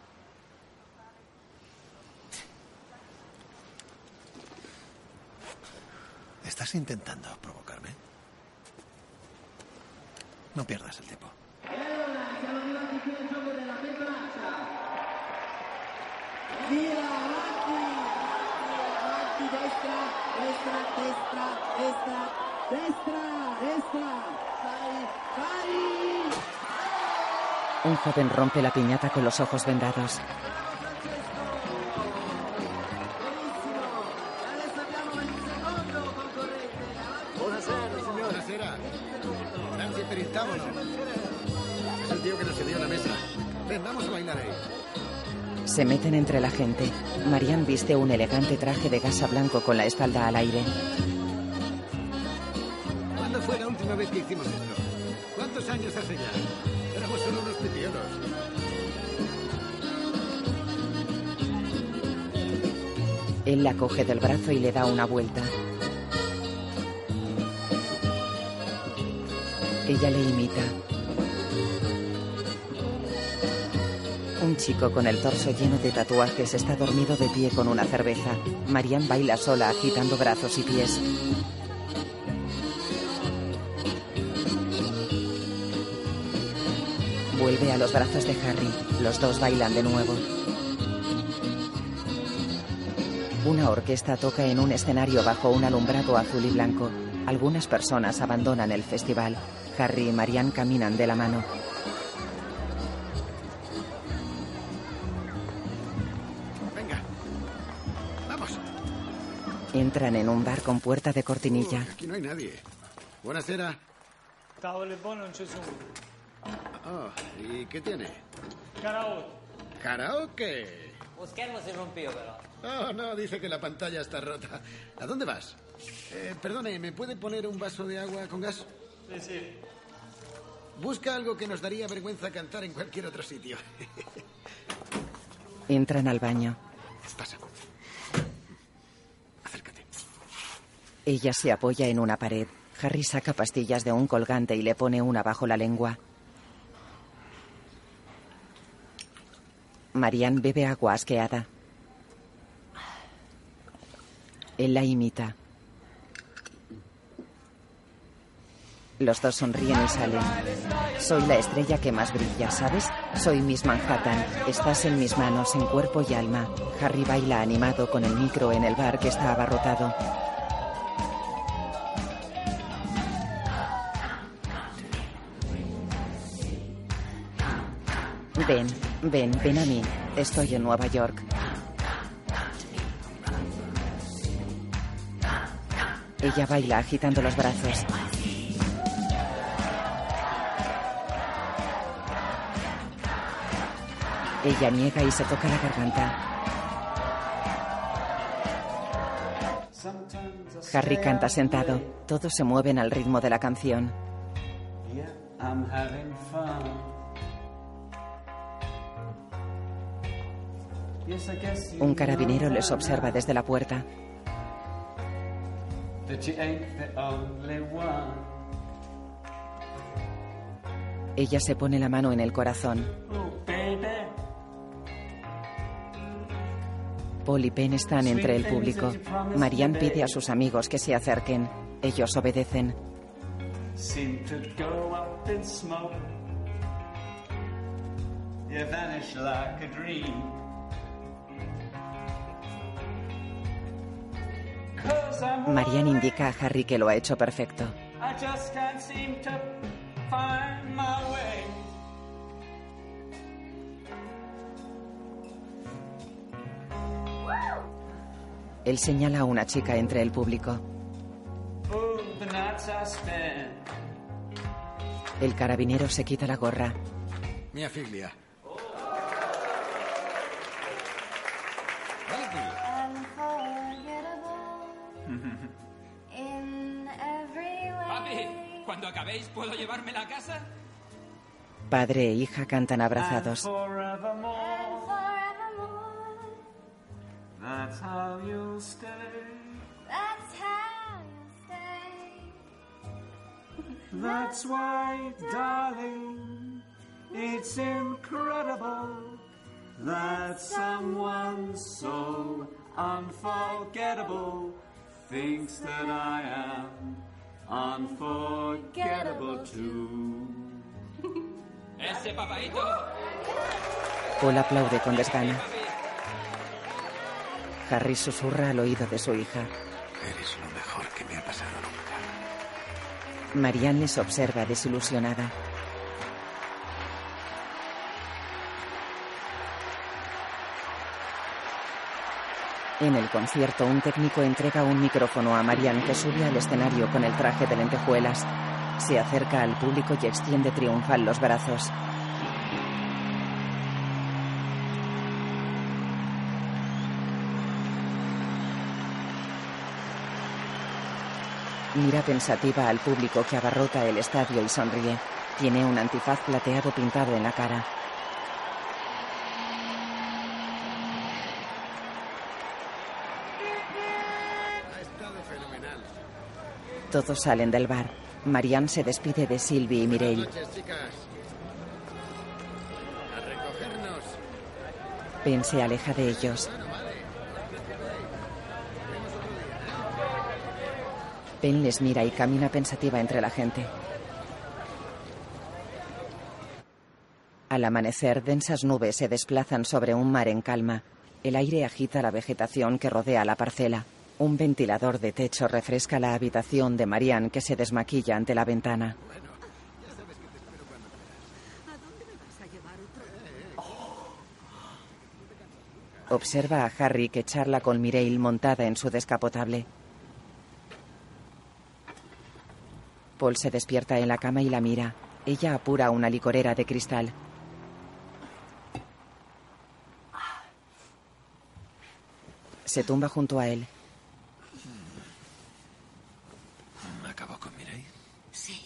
¿Estás intentando provocarme? No pierdas el tiempo. Un joven rompe la piñata con los ojos vendados. Es el tío que la mesa. Se meten entre la gente. Marianne viste un elegante traje de gasa blanco con la espalda al aire. ¿Cuántos años hace ya? Éramos solo unos pipiolos. Él la coge del brazo y le da una vuelta. Ella le imita. Un chico con el torso lleno de tatuajes está dormido de pie con una cerveza. Marianne baila sola agitando brazos y pies. Vuelve a los brazos de Harry. Los dos bailan de nuevo. Una orquesta toca en un escenario bajo un alumbrado azul y blanco. Algunas personas abandonan el festival. Harry y Marianne caminan de la mano. Venga. Vamos. Entran en un bar con puerta de cortinilla. Aquí no hay nadie. Buonasera. Tavole buone non ci sono. Oh, ¿y qué tiene? Karaoke. Karaoke. Si rompió però. Oh, no, dice que la pantalla está rota. ¿A dónde vas? Eh, perdone, ¿me puede poner un vaso de agua con gas? Sì, sì. Busca algo que nos daría vergüenza cantar en cualquier otro sitio. Entran al baño. Pasa. Acércate. Ella se apoya en una pared. Harry saca pastillas de un colgante y le pone una bajo la lengua. Marianne bebe agua asqueada. Él la imita. Los dos sonríen y salen. Soy la estrella que más brilla, ¿sabes? Soy Miss Manhattan. Estás en mis manos, en cuerpo y alma. Harry baila animado con el micro en el bar que está abarrotado. Ven, ven, ven a mí. Estoy en Nueva York. Ella baila agitando los brazos. Ella niega y se toca la garganta. Harry canta sentado. Todos se mueven al ritmo de la canción. Un carabinero les observa desde la puerta. Ella se pone la mano en el corazón. Paul y Penn están entre el público. Marianne pide a sus amigos que se acerquen. Ellos obedecen. Marianne indica a Harry que lo ha hecho perfecto. Él señala a una chica entre el público. El carabinero se quita la gorra. Mia figlia. Papi, cuando acabéis, ¿puedo llevármela a casa? Padre e hija cantan abrazados. Forevermore. That's how you'll stay. That's why, darling, it's incredible that someone so unforgettable thinks that I am unforgettable too. ¡Ese papaito! Paul aplaude con desgano. Harry susurra al oído de su hija. Eres lo mejor que me ha pasado nunca. Marianne les observa desilusionada. En el concierto, un técnico entrega un micrófono a Marianne que sube al escenario con el traje de lentejuelas. Se acerca al público y extiende triunfal los brazos. Mira pensativa al público que abarrota el estadio y sonríe. Tiene un antifaz plateado pintado en la cara. Ha estado fenomenal. Todos salen del bar. Marianne se despide de Sylvie y Mireille. Ben se aleja de ellos. Ben les mira y camina pensativa entre la gente. Al amanecer, densas nubes se desplazan sobre un mar en calma. El aire agita la vegetación que rodea la parcela. Un ventilador de techo refresca la habitación de Marianne que se desmaquilla ante la ventana. Observa a Harry que charla con Mireille montada en su descapotable. Paul se despierta en la cama y la mira. Ella apura una licorera de cristal. Se tumba junto a él. ¿Acabó con Mireille? Sí.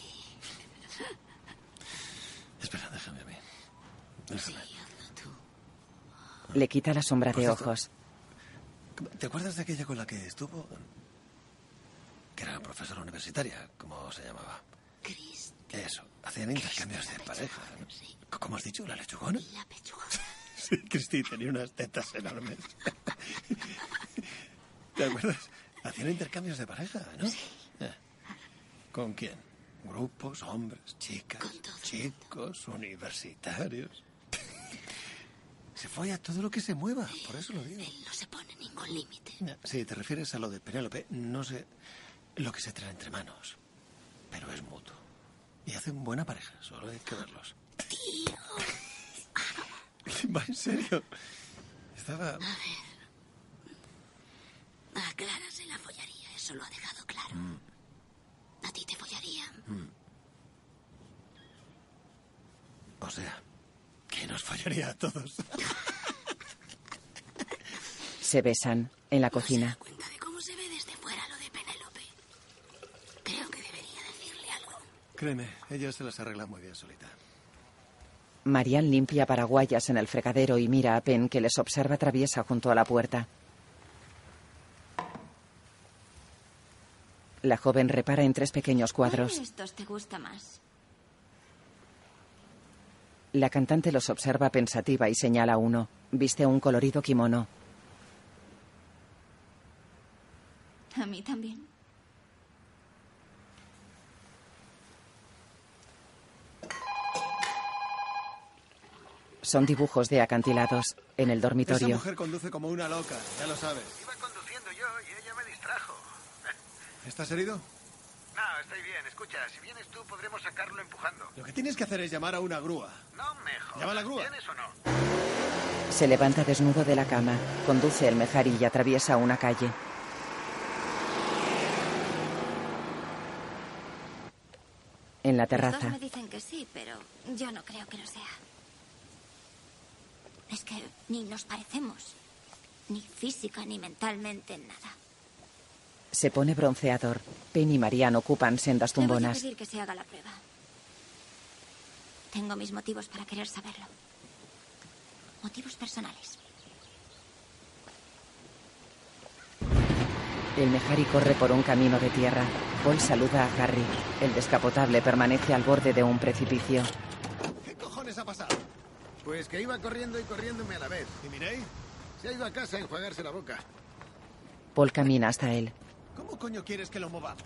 Espera, déjame a mí. Déjame. Le quita la sombra de cierto, ojos. ¿Te acuerdas de aquella con la que estuvo? Que era profesora universitaria, ¿cómo se llamaba? Eso, hacían intercambios de pareja. ¿no? ¿Cómo has dicho? ¿La lechugona? La pechuga. Sí, Cristi tenía unas tetas enormes. ¿Te acuerdas? Hacían intercambios de pareja, ¿no? Eh. ¿Con quién? Grupos, hombres, chicas, chicos, universitarios. Se folla todo lo que se mueva, por eso lo digo. Él no se pone ningún límite. Si te refieres a lo de Penélope, no sé lo que se trae entre manos, pero es mutuo. Y hacen buena pareja, solo hay que verlos. Tío. Va, en serio. Estaba... A ver. A Clara se la follaría, eso lo ha dejado claro. Mm, A ti te follaría. mm. O sea, que nos fallaría a todos. Se besan en la cocina. No se da cuenta de cómo se ve desde fuera lo de Penélope. Creo que debería decirle algo. Créeme, ella se las arregla muy bien solita. Marian limpia paraguayas en el fregadero y mira a Penn que les observa traviesa junto a la puerta. La joven repara en tres pequeños cuadros. ¿Cuál de estos te gusta más? La cantante los observa pensativa y señala uno. Viste un colorido kimono. A mí también. Son dibujos de acantilados en el Esa dormitorio. mujer conduce como una loca, ya lo sabes. Iba conduciendo yo y ella me distrajo. ¿Estás herido? No, estoy bien. Escucha, si vienes tú podremos sacarlo empujando. Lo que tienes que hacer es llamar a una grúa. No me jodas. Llama a la grúa. ¿Vienes o no? Se levanta desnudo de la cama, conduce el Mejari y atraviesa una calle. En la Los dos terraza, me dicen que sí, pero yo no creo que lo sea. Es que ni nos parecemos. Ni física ni mentalmente en nada. Se pone bronceador. Penn y Marianne ocupan sendas Le voy a tumbonas. pedir que se haga la prueba. Tengo mis motivos para querer saberlo. Motivos personales. El Mejari corre por un camino de tierra. Paul saluda a Harry. El descapotable permanece al borde de un precipicio. ¿Qué cojones ha pasado? Pues que iba corriendo y corriéndome a la vez. ¿Y Mireille? Se ha ido a casa a enjuagarse la boca. Paul camina hasta él. ¿Cómo coño quieres que lo movamos?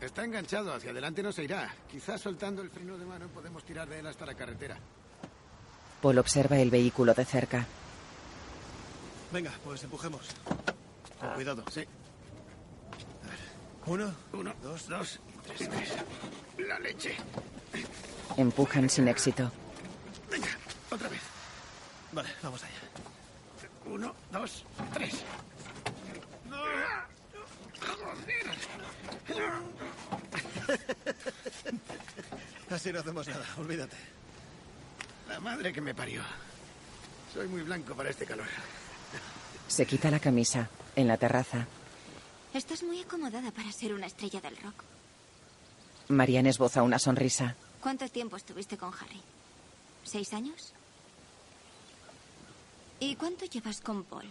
Está enganchado, hacia adelante no se irá. Quizás soltando el freno de mano podemos tirar de él hasta la carretera. Paul observa el vehículo de cerca. Venga, pues empujemos. Con cuidado. Sí. A ver. Uno, Uno, dos, dos, tres, tres. La leche. Empujan sin éxito. Venga, otra vez. Vale, vamos allá. Uno, dos, tres. Así no hacemos nada, olvídate. La madre que me parió. Soy muy blanco para este calor. Se quita la camisa. En la terraza, Estás muy acomodada para ser una estrella del rock. Marianne esboza una sonrisa. ¿Cuánto tiempo estuviste con Harry? ¿Seis años? ¿Y cuánto llevas con Paul?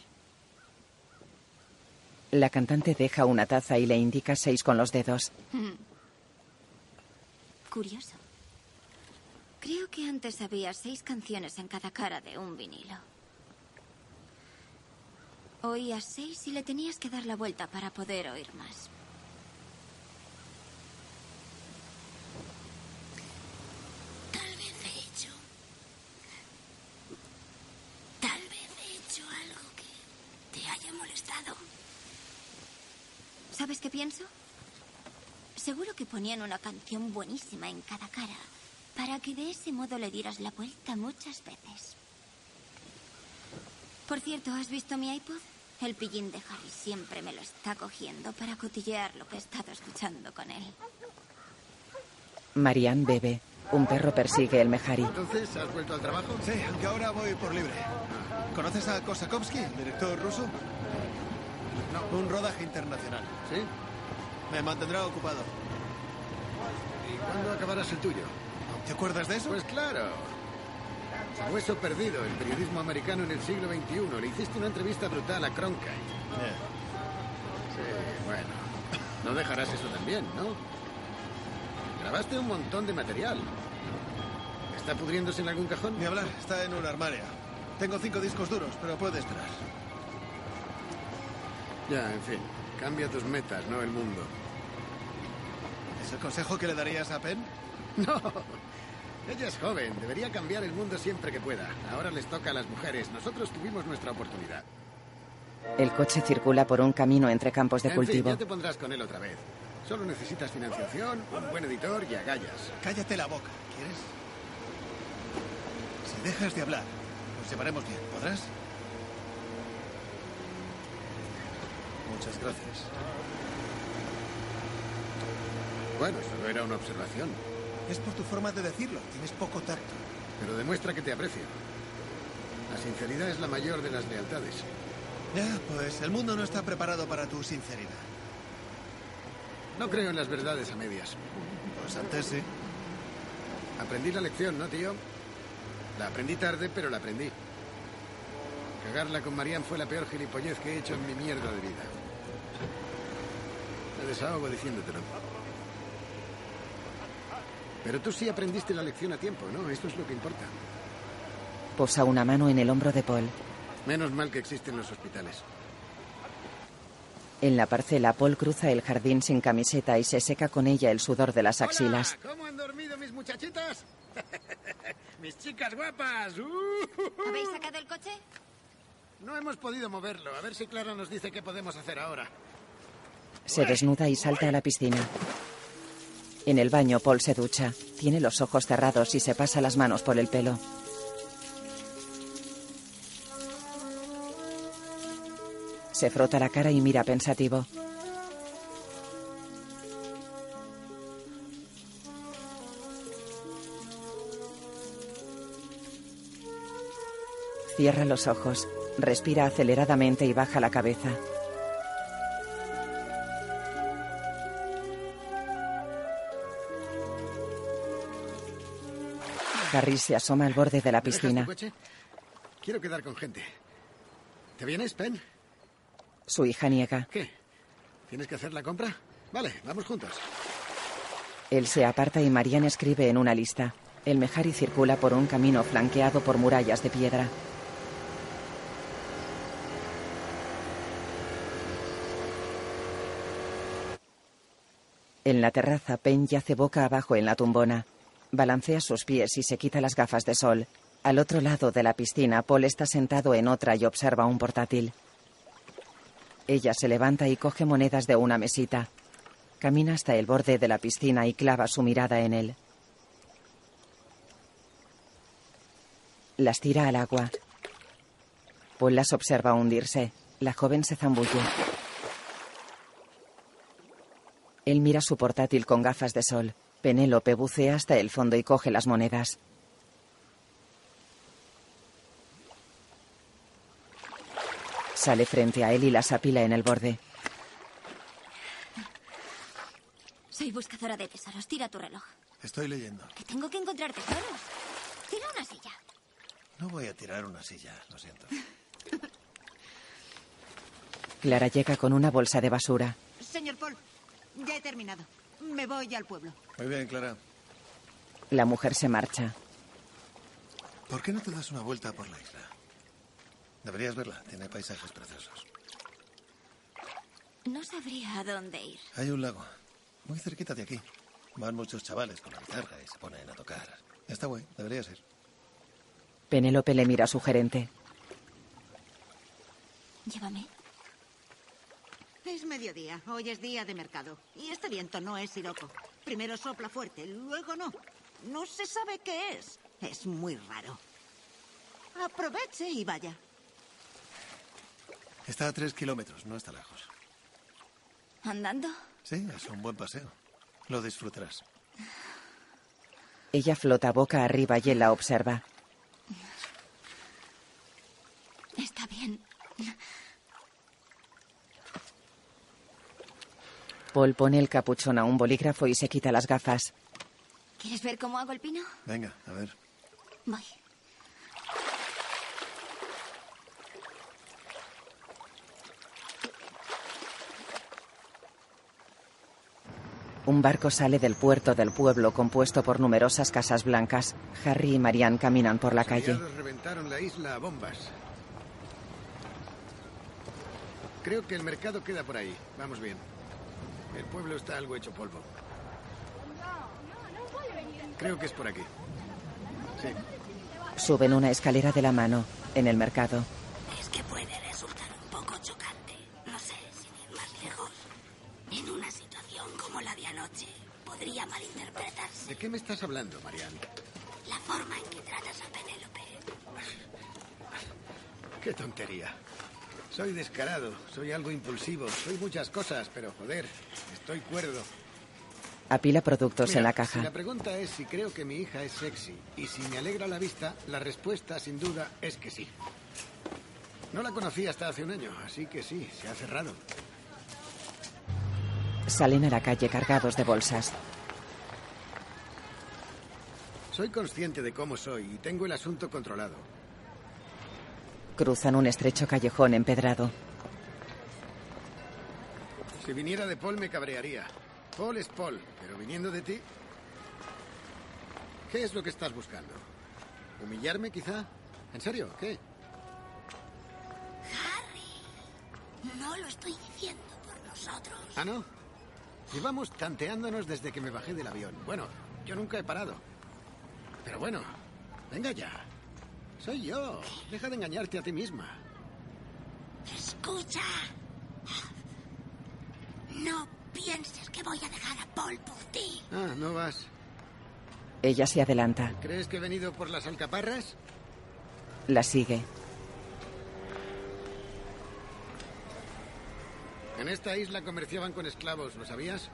La cantante deja una taza y le indica seis con los dedos. Curioso. Creo que antes había seis canciones en cada cara de un vinilo. Oías seis y le tenías que dar la vuelta para poder oír más. Tal vez he hecho. Tal vez he hecho algo que te haya molestado. ¿Sabes qué pienso? Seguro que ponían una canción buenísima en cada cara para que de ese modo le dieras la vuelta muchas veces. Por cierto, ¿has visto mi iPod? El pillín de Harry siempre me lo está cogiendo para cotillear lo que he estado escuchando con él. Marianne bebe. Un perro persigue el Mejari. Entonces, ¿has vuelto al trabajo? Sí, aunque ahora voy por libre. ¿Conoces a Kosakovsky, el director ruso? No. Un rodaje internacional. ¿Sí? Me mantendrá ocupado. ¿Y cuándo acabarás el tuyo? ¿Te acuerdas de eso? Pues claro. Hueso perdido, el periodismo americano en el siglo XXI. Le hiciste una entrevista brutal a Cronkite. Sí, bueno. No dejarás eso también, ¿no? Grabaste un montón de material. ¿Está pudriéndose en algún cajón? Ni hablar, está en un armario. Tengo cinco discos duros, pero puede esperar. Ya, en fin. Cambia tus metas, no el mundo. ¿Es el consejo que le darías a Penn? No. Ella es joven. Debería cambiar el mundo siempre que pueda. Ahora les toca a las mujeres. Nosotros tuvimos nuestra oportunidad. El coche circula por un camino entre campos de en fin, cultivo. ya te pondrás con él otra vez. Solo necesitas financiación, un buen editor y agallas. Cállate la boca, ¿quieres? Si dejas de hablar, nos llevaremos bien, ¿podrás? Muchas gracias. Bueno, solo era una observación. Es por tu forma de decirlo, tienes poco tacto. Pero demuestra que te aprecio. La sinceridad es la mayor de las lealtades. Ya, pues el mundo no está preparado para tu sinceridad. No creo en las verdades a medias. Pues antes sí. Aprendí la lección, ¿no, tío? La aprendí tarde, pero la aprendí. Cagarla con Marianne fue la peor gilipollez que he hecho en mi mierda de vida. Me desahogo diciéndotelo. Pero tú sí aprendiste la lección a tiempo, ¿no? Esto es lo que importa. Posa una mano en el hombro de Paul. Menos mal que existen los hospitales. En la parcela, Paul cruza el jardín sin camiseta y se seca con ella el sudor de las axilas. Hola, ¿Cómo han dormido mis muchachitas? mis chicas guapas. Uh. ¿Habéis sacado el coche? No hemos podido moverlo. A ver si Clara nos dice qué podemos hacer ahora. Se desnuda y salta a la piscina. En el baño, Paul se ducha. Tiene los ojos cerrados y se pasa las manos por el pelo. Se frota la cara y mira pensativo. Cierra los ojos, respira aceleradamente y baja la cabeza. Harry se asoma al borde de la ¿Me dejas piscina. Quiero quedar con gente. ¿Te vienes, Pen? Su hija niega. ¿Qué? ¿Tienes que hacer la compra? Vale, vamos juntos. Él se aparta y Marianne escribe en una lista. El Mejari circula por un camino flanqueado por murallas de piedra. En la terraza, Pen yace boca abajo en la tumbona. Balancea sus pies y se quita las gafas de sol. Al otro lado de la piscina, Paul está sentado en otra y observa un portátil. Ella se levanta y coge monedas de una mesita. Camina hasta el borde de la piscina y clava su mirada en él. Las tira al agua. Paul las observa hundirse. La joven se zambulle. Él mira su portátil con gafas de sol. Penélope bucea hasta el fondo y coge las monedas. Sale frente a él y las apila en el borde. Soy buscadora de tesoros. Tira tu reloj. Estoy leyendo. Que tengo que encontrar tesoros. Tira una silla. No voy a tirar una silla, lo siento. Clara llega con una bolsa de basura. Señor Paul, ya he terminado. Me voy al pueblo. Muy bien, Clara. La mujer se marcha. ¿Por qué no te das una vuelta por la isla? Deberías verla. Tiene paisajes preciosos. No sabría a dónde ir. Hay un lago. Muy cerquita de aquí. Van muchos chavales con la guitarra y se ponen a tocar. Está guay. Deberías ir. Penélope le mira sugerente. Llévame. Es mediodía, hoy es día de mercado. Y este viento no es siroco. Primero sopla fuerte, luego no. No se sabe qué es. Es muy raro. Aproveche y vaya. Está a tres kilómetros. No está lejos. ¿Andando? Sí, es un buen paseo. Lo disfrutarás. Ella flota boca arriba y él la observa. Está bien. Paul pone el capuchón a un bolígrafo y se quita las gafas. ¿Quieres ver cómo hago el pino? Venga, a ver. Voy. Un barco sale del puerto del pueblo compuesto por numerosas casas blancas. Harry y Marianne caminan por la calle. Los reventaron la isla a bombas. Creo que el mercado queda por ahí. Vamos bien. El pueblo está algo hecho polvo. Creo que es por aquí. Sí. Suben una escalera de la mano en el mercado. Es que puede resultar un poco chocante. No sé, sin ir más lejos. En una situación como la de anoche, podría malinterpretarse ¿De qué me estás hablando, Marianne? la forma en que tratas a Penélope. Qué tontería. Soy descarado, soy algo impulsivo, soy muchas cosas, pero joder, estoy cuerdo. Apila productos Mira, en la Si caja. la pregunta es si creo que mi hija es sexy y si me alegra la vista, la respuesta sin duda es que sí. No la conocí hasta hace un año, así que sí, se ha cerrado. Salen a la calle cargados de bolsas. Soy consciente de cómo soy y tengo el asunto controlado. Cruzan un estrecho callejón empedrado. Si viniera de Paul me cabrearía. Paul es Paul, pero viniendo de ti... ¿Qué es lo que estás buscando? ¿Humillarme quizá? ¿En serio? ¿Qué? Harry, no lo estoy diciendo por nosotros. ¿Ah, no? Llevamos tanteándonos desde que me bajé del avión. Bueno, yo nunca he parado. Pero bueno, venga ya. Soy yo. Deja de engañarte a ti misma. Escucha. No pienses que voy a dejar a Paul por ti. Ah, no vas. Ella se adelanta. ¿Crees que he venido por las alcaparras? La sigue. En esta isla comerciaban con esclavos, ¿lo sabías?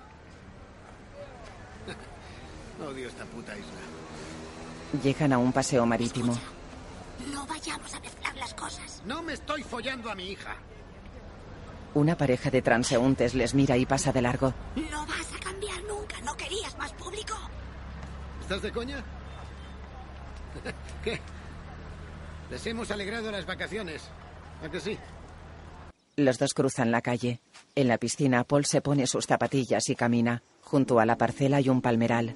Odio esta puta isla. Llegan a un paseo marítimo. No vayamos a mezclar las cosas. No me estoy follando a mi hija. Una pareja de transeúntes les mira y pasa de largo. No vas a cambiar nunca. ¿No querías más público? ¿Estás de coña? ¿Qué? Les hemos alegrado las vacaciones. ¿A que sí? Los dos cruzan la calle. En la piscina, Paul se pone sus zapatillas y camina. Junto a la parcela hay un palmeral.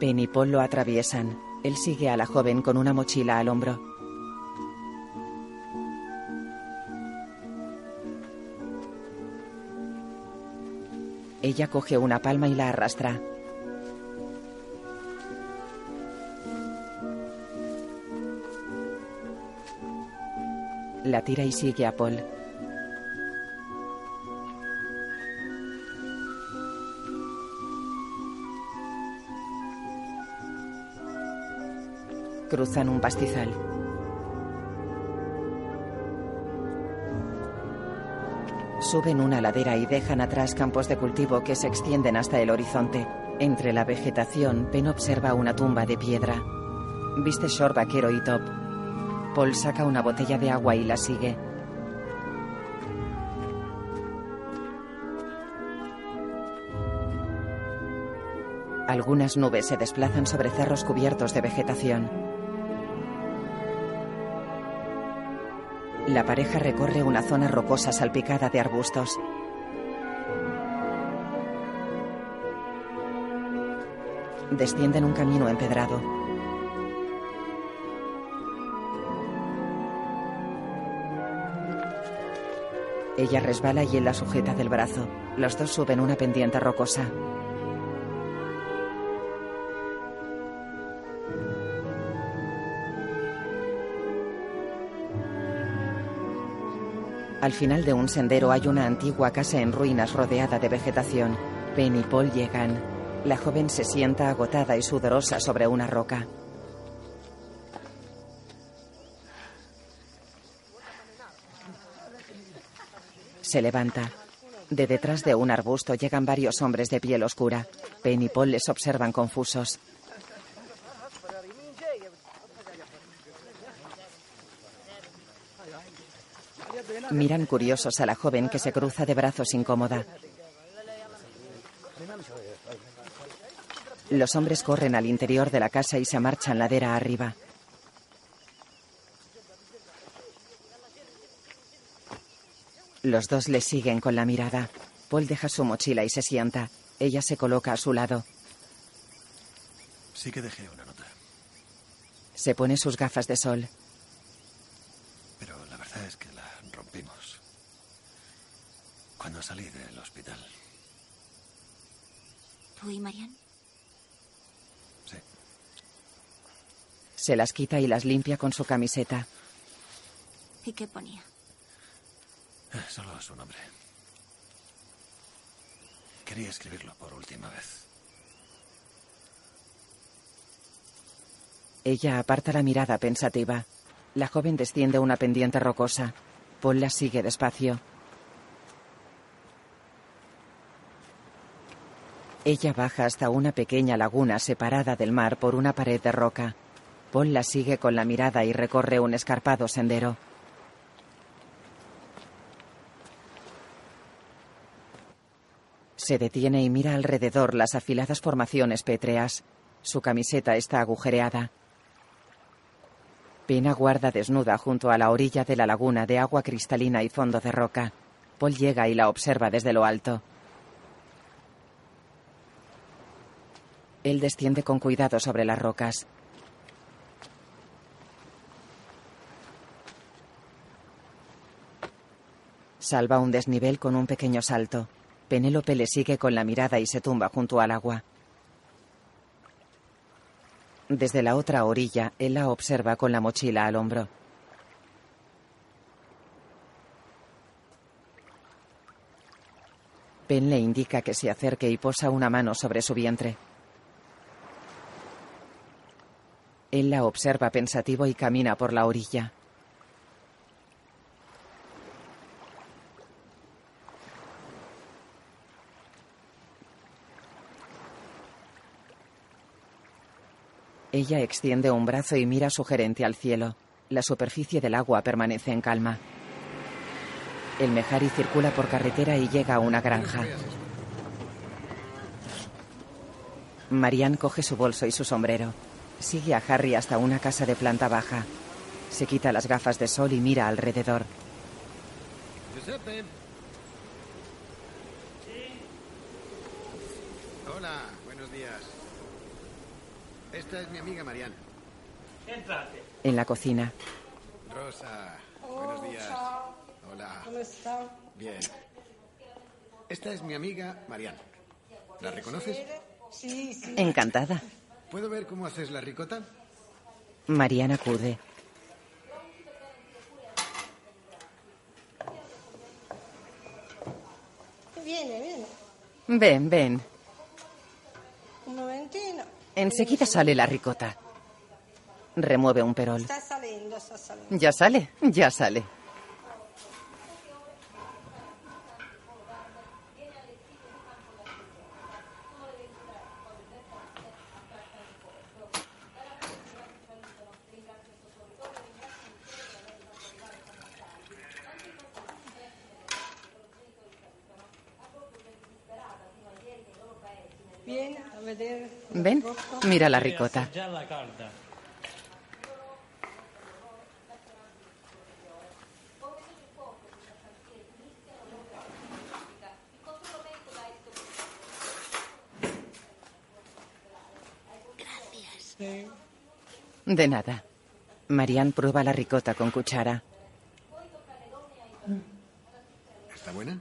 Penn y Paul lo atraviesan. Él sigue a la joven con una mochila al hombro. Ella coge una palma y la arrastra. La tira y sigue a Paul. Cruzan un pastizal. Suben una ladera y dejan atrás campos de cultivo que se extienden hasta el horizonte. Entre la vegetación, Penn observa una tumba de piedra. Viste short vaquero y top. Paul saca una botella de agua y la sigue. Algunas nubes se desplazan sobre cerros cubiertos de vegetación. La pareja recorre una zona rocosa salpicada de arbustos. Descienden un camino empedrado. Ella resbala y él la sujeta del brazo. Los dos suben una pendiente rocosa. Al final de un sendero hay una antigua casa en ruinas rodeada de vegetación. Penn y Paul llegan. La joven se sienta agotada y sudorosa sobre una roca. Se levanta. De detrás de un arbusto llegan varios hombres de piel oscura. Penn y Paul les observan confusos. Miran curiosos a la joven que se cruza de brazos incómoda. Los hombres corren al interior de la casa y se marchan ladera arriba. Los dos le siguen con la mirada. Paul deja su mochila y se sienta. Ella se coloca a su lado. Sí que dejé una nota. Se pone sus gafas de sol. Pero la verdad es que la rompimos. Cuando salí del hospital. ¿Tú y Marian? Sí. Se las quita y las limpia con su camiseta. ¿Y qué ponía? Eh, Solo su nombre. Quería escribirlo por última vez. Ella aparta la mirada pensativa. La joven desciende una pendiente rocosa. Paul la sigue despacio. Ella baja hasta una pequeña laguna separada del mar por una pared de roca. Paul la sigue con la mirada y recorre un escarpado sendero. Se detiene y mira alrededor las afiladas formaciones pétreas. Su camiseta está agujereada. Pina guarda desnuda junto a la orilla de la laguna de agua cristalina y fondo de roca. Paul llega y la observa desde lo alto. Él desciende con cuidado sobre las rocas. Salva un desnivel con un pequeño salto. Penélope le sigue con la mirada y se tumba junto al agua. Desde la otra orilla, él la observa con la mochila al hombro. Pen le indica que se acerque y posa una mano sobre su vientre. Él la observa pensativo y camina por la orilla. Ella extiende un brazo y mira sugerente al cielo. La superficie del agua permanece en calma. El Mejari circula por carretera y llega a una granja. Marianne coge su bolso y su sombrero. Sigue a Harry hasta una casa de planta baja. Se quita las gafas de sol y mira alrededor. Giuseppe. Hola, buenos días. Esta es mi amiga Marianne. Entrate. En la cocina, Rosa, buenos días. Hola. ¿Cómo está? Bien. Esta es mi amiga Marianne. ¿La reconoces? Sí, sí. encantada. ¿Puedo ver cómo haces la ricota? Mariana acude. Viene, viene. Ven, ven. Un momentino. Enseguida sale la ricota. Remueve un perol. Está saliendo, está saliendo. Ya sale, ya sale. Viene a vedere. Ven, mira la ricota. De nada. Marianne prueba la ricota con cuchara. ¿Está? Buena.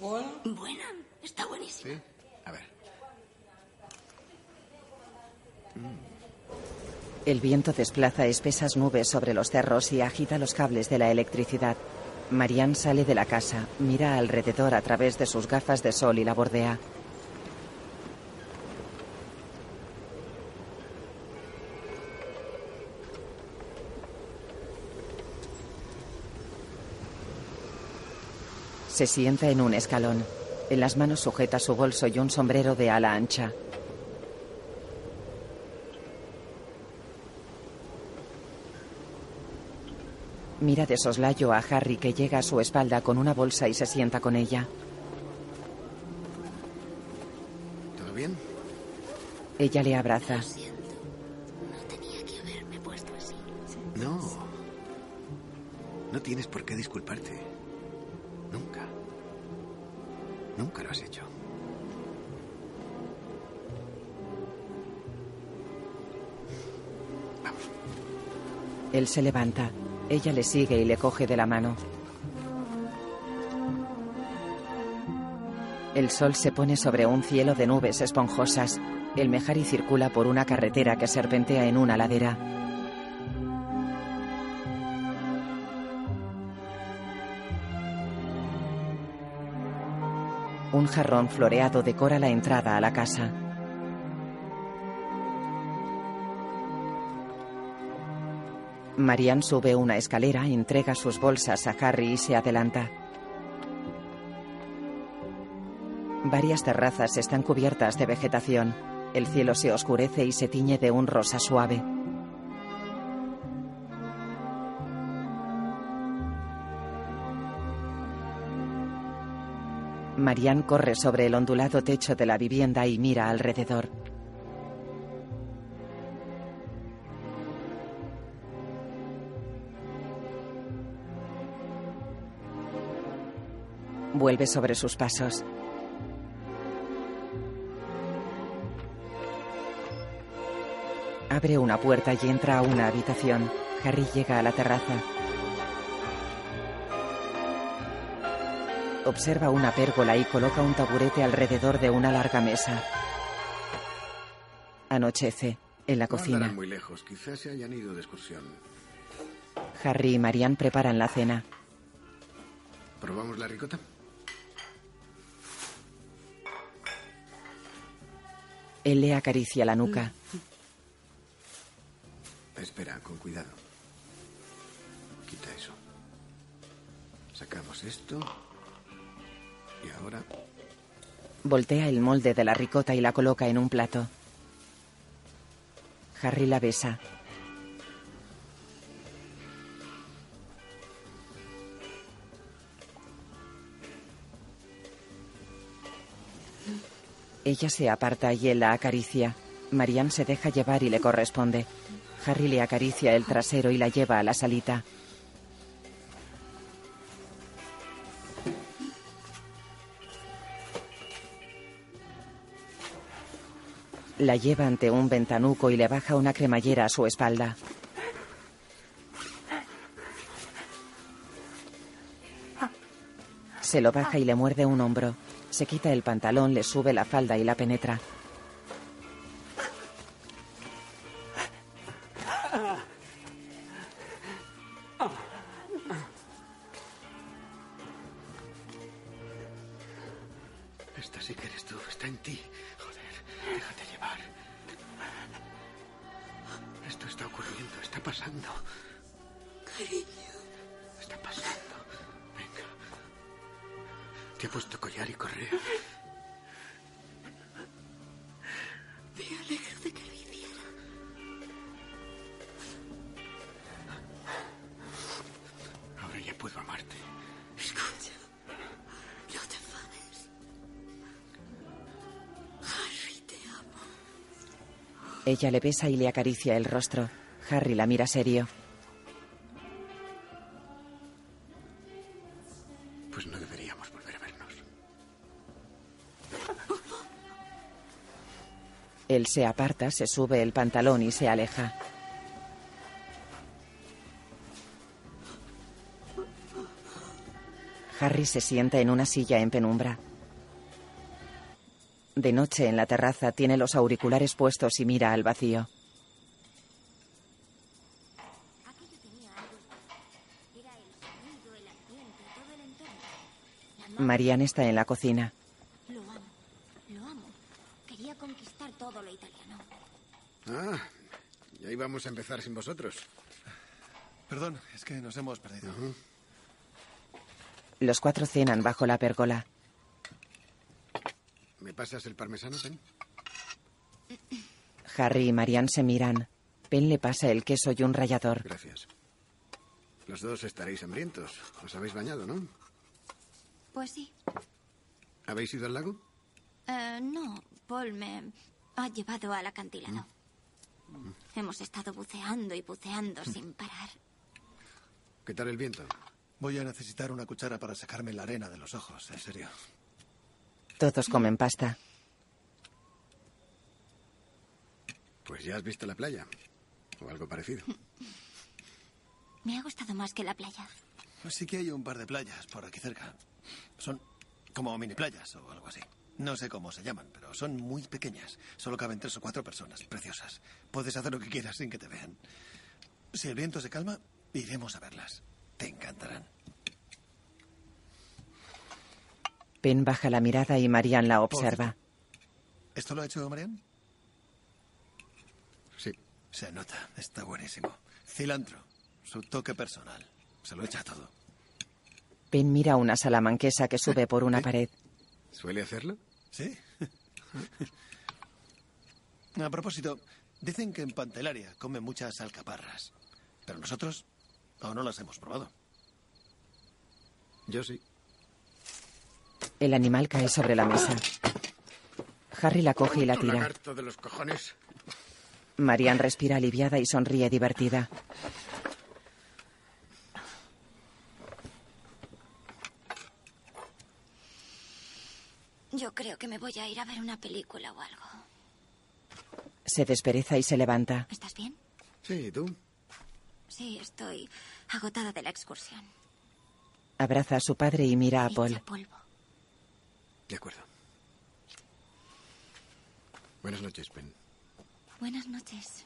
Buena, está buenísima. Sí. A ver. El viento desplaza espesas nubes sobre los cerros y agita los cables de la electricidad. Marianne sale de la casa, mira alrededor a través de sus gafas de sol y la bordea. Se sienta en un escalón. En las manos sujeta su bolso y un sombrero de ala ancha. Mira de soslayo a Harry que llega a su espalda con una bolsa y se sienta con ella. ¿Todo bien? Ella le abraza. No tenía que haberme puesto así. No. No tienes por qué disculparte. Nunca. Nunca lo has hecho. Él se levanta. Ella le sigue y le coge de la mano. El sol se pone sobre un cielo de nubes esponjosas. El Mejari circula por una carretera que serpentea en una ladera. Un jarrón floreado decora la entrada a la casa. Marianne sube una escalera, entrega sus bolsas a Harry y se adelanta. Varias terrazas están cubiertas de vegetación. El cielo se oscurece y se tiñe de un rosa suave. Marianne corre sobre el ondulado techo de la vivienda y mira alrededor. Vuelve sobre sus pasos. Abre una puerta y entra a una habitación. Harry llega a la terraza. Observa una pérgola y coloca un taburete alrededor de una larga mesa. Anochece. En la cocina, muy lejos. Quizás se hayan ido de excursión. Harry y Marianne preparan la cena. ¿Probamos la ricota? Él le acaricia la nuca. Espera, con cuidado. Quita eso. Sacamos esto. Y ahora... Voltea el molde de la ricota y la coloca en un plato. Harry la besa. Ella se aparta y él la acaricia. Marianne se deja llevar y le corresponde. Harry le acaricia el trasero y la lleva a la salita. La lleva ante un ventanuco y le baja una cremallera a su espalda. Se lo baja y le muerde un hombro. Se quita el pantalón, le sube la falda y la penetra. Ella le besa y le acaricia el rostro. Harry la mira serio. Pues no deberíamos volver a vernos. Él se aparta, se sube el pantalón y se aleja. Harry se sienta en una silla en penumbra. De noche en la terraza tiene los auriculares puestos y mira al vacío. Aquello tenía algo especial. Era el sonido, el ambiente, todo el entorno. La magia. Marianne está en la cocina. Lo amo, lo amo. Quería conquistar todo lo italiano. Ah, ya íbamos a empezar sin vosotros. Perdón, es que nos hemos perdido. Los cuatro cenan bajo la pérgola. ¿Me pasas el parmesano, Pen? Harry y Marianne se miran. Pen le pasa el queso y un rallador. Gracias. Los dos estaréis hambrientos. Os habéis bañado, ¿no? Pues sí. ¿Habéis ido al lago? Eh, no, Paul me ha llevado al acantilado. Hemos estado buceando y buceando sin parar. ¿Qué tal el viento? Voy a necesitar una cuchara para sacarme la arena de los ojos, en serio. Todos comen pasta. Pues ya has visto la playa. O algo parecido. Me ha gustado más que la playa. Sí que hay un par de playas por aquí cerca. Son como mini playas o algo así. No sé cómo se llaman, pero son muy pequeñas. Solo caben tres o cuatro personas, preciosas. Puedes hacer lo que quieras sin que te vean. Si el viento se calma, iremos a verlas. Te encantarán. Pen baja la mirada y Marianne la observa. ¿Esto lo ha hecho Marian? Sí. Se nota, está buenísimo. Cilantro, su toque personal. Se lo echa todo. Pen mira una salamanquesa que sube por una pared. ¿Suele hacerlo? ¿Sí? A propósito, dicen que en Pantelaria comen muchas alcaparras. Pero nosotros aún no las hemos probado. Yo sí. El animal cae sobre la mesa. Harry la coge y la tira. de los cojones. Marianne respira aliviada y sonríe divertida. Yo creo que me voy a ir a ver una película o algo. Se despereza y se levanta. ¿Estás bien? Sí, ¿tú? Sí, estoy agotada de la excursión. Abraza a su padre y mira a Paul. Polvo. De acuerdo. Buenas noches, Ben. Buenas noches.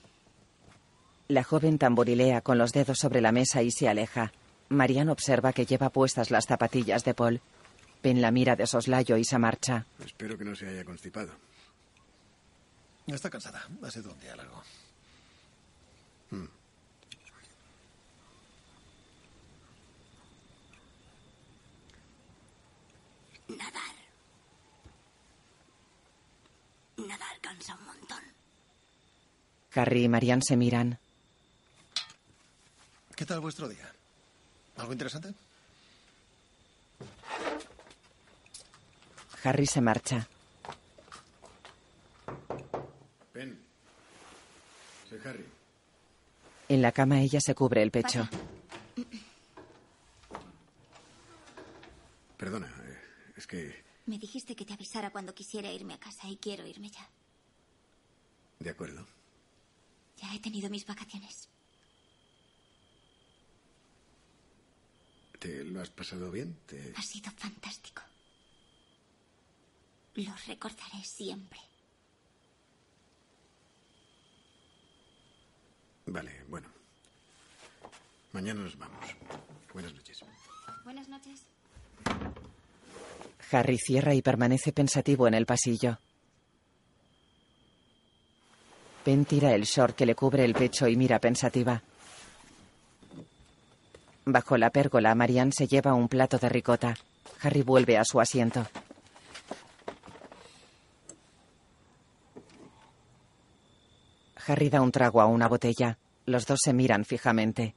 La joven tamborilea con los dedos sobre la mesa y se aleja. Marianne observa que lleva puestas las zapatillas de Paul. Ben la mira de soslayo y se marcha. Espero que no se haya constipado. Está cansada. Ha sido un día largo. Hmm. Nadar. Nadar cansa un montón. Harry y Marianne se miran. ¿Qué tal vuestro día? ¿Algo interesante? Harry se marcha. Ben. Soy Harry. En la cama ella se cubre el pecho. Perdona, eh, es que... Me dijiste que te avisara cuando quisiera irme a casa y quiero irme ya. De acuerdo. Ya he tenido mis vacaciones. ¿Te lo has pasado bien? ¿Te... Ha sido fantástico. Lo recordaré siempre. Vale, bueno. Mañana nos vamos. Buenas noches. Buenas noches. Harry cierra y permanece pensativo en el pasillo. Ben tira el short que le cubre el pecho y mira pensativa. Bajo la pérgola, Marianne se lleva un plato de ricota. Harry vuelve a su asiento. Harry da un trago a una botella. Los dos se miran fijamente.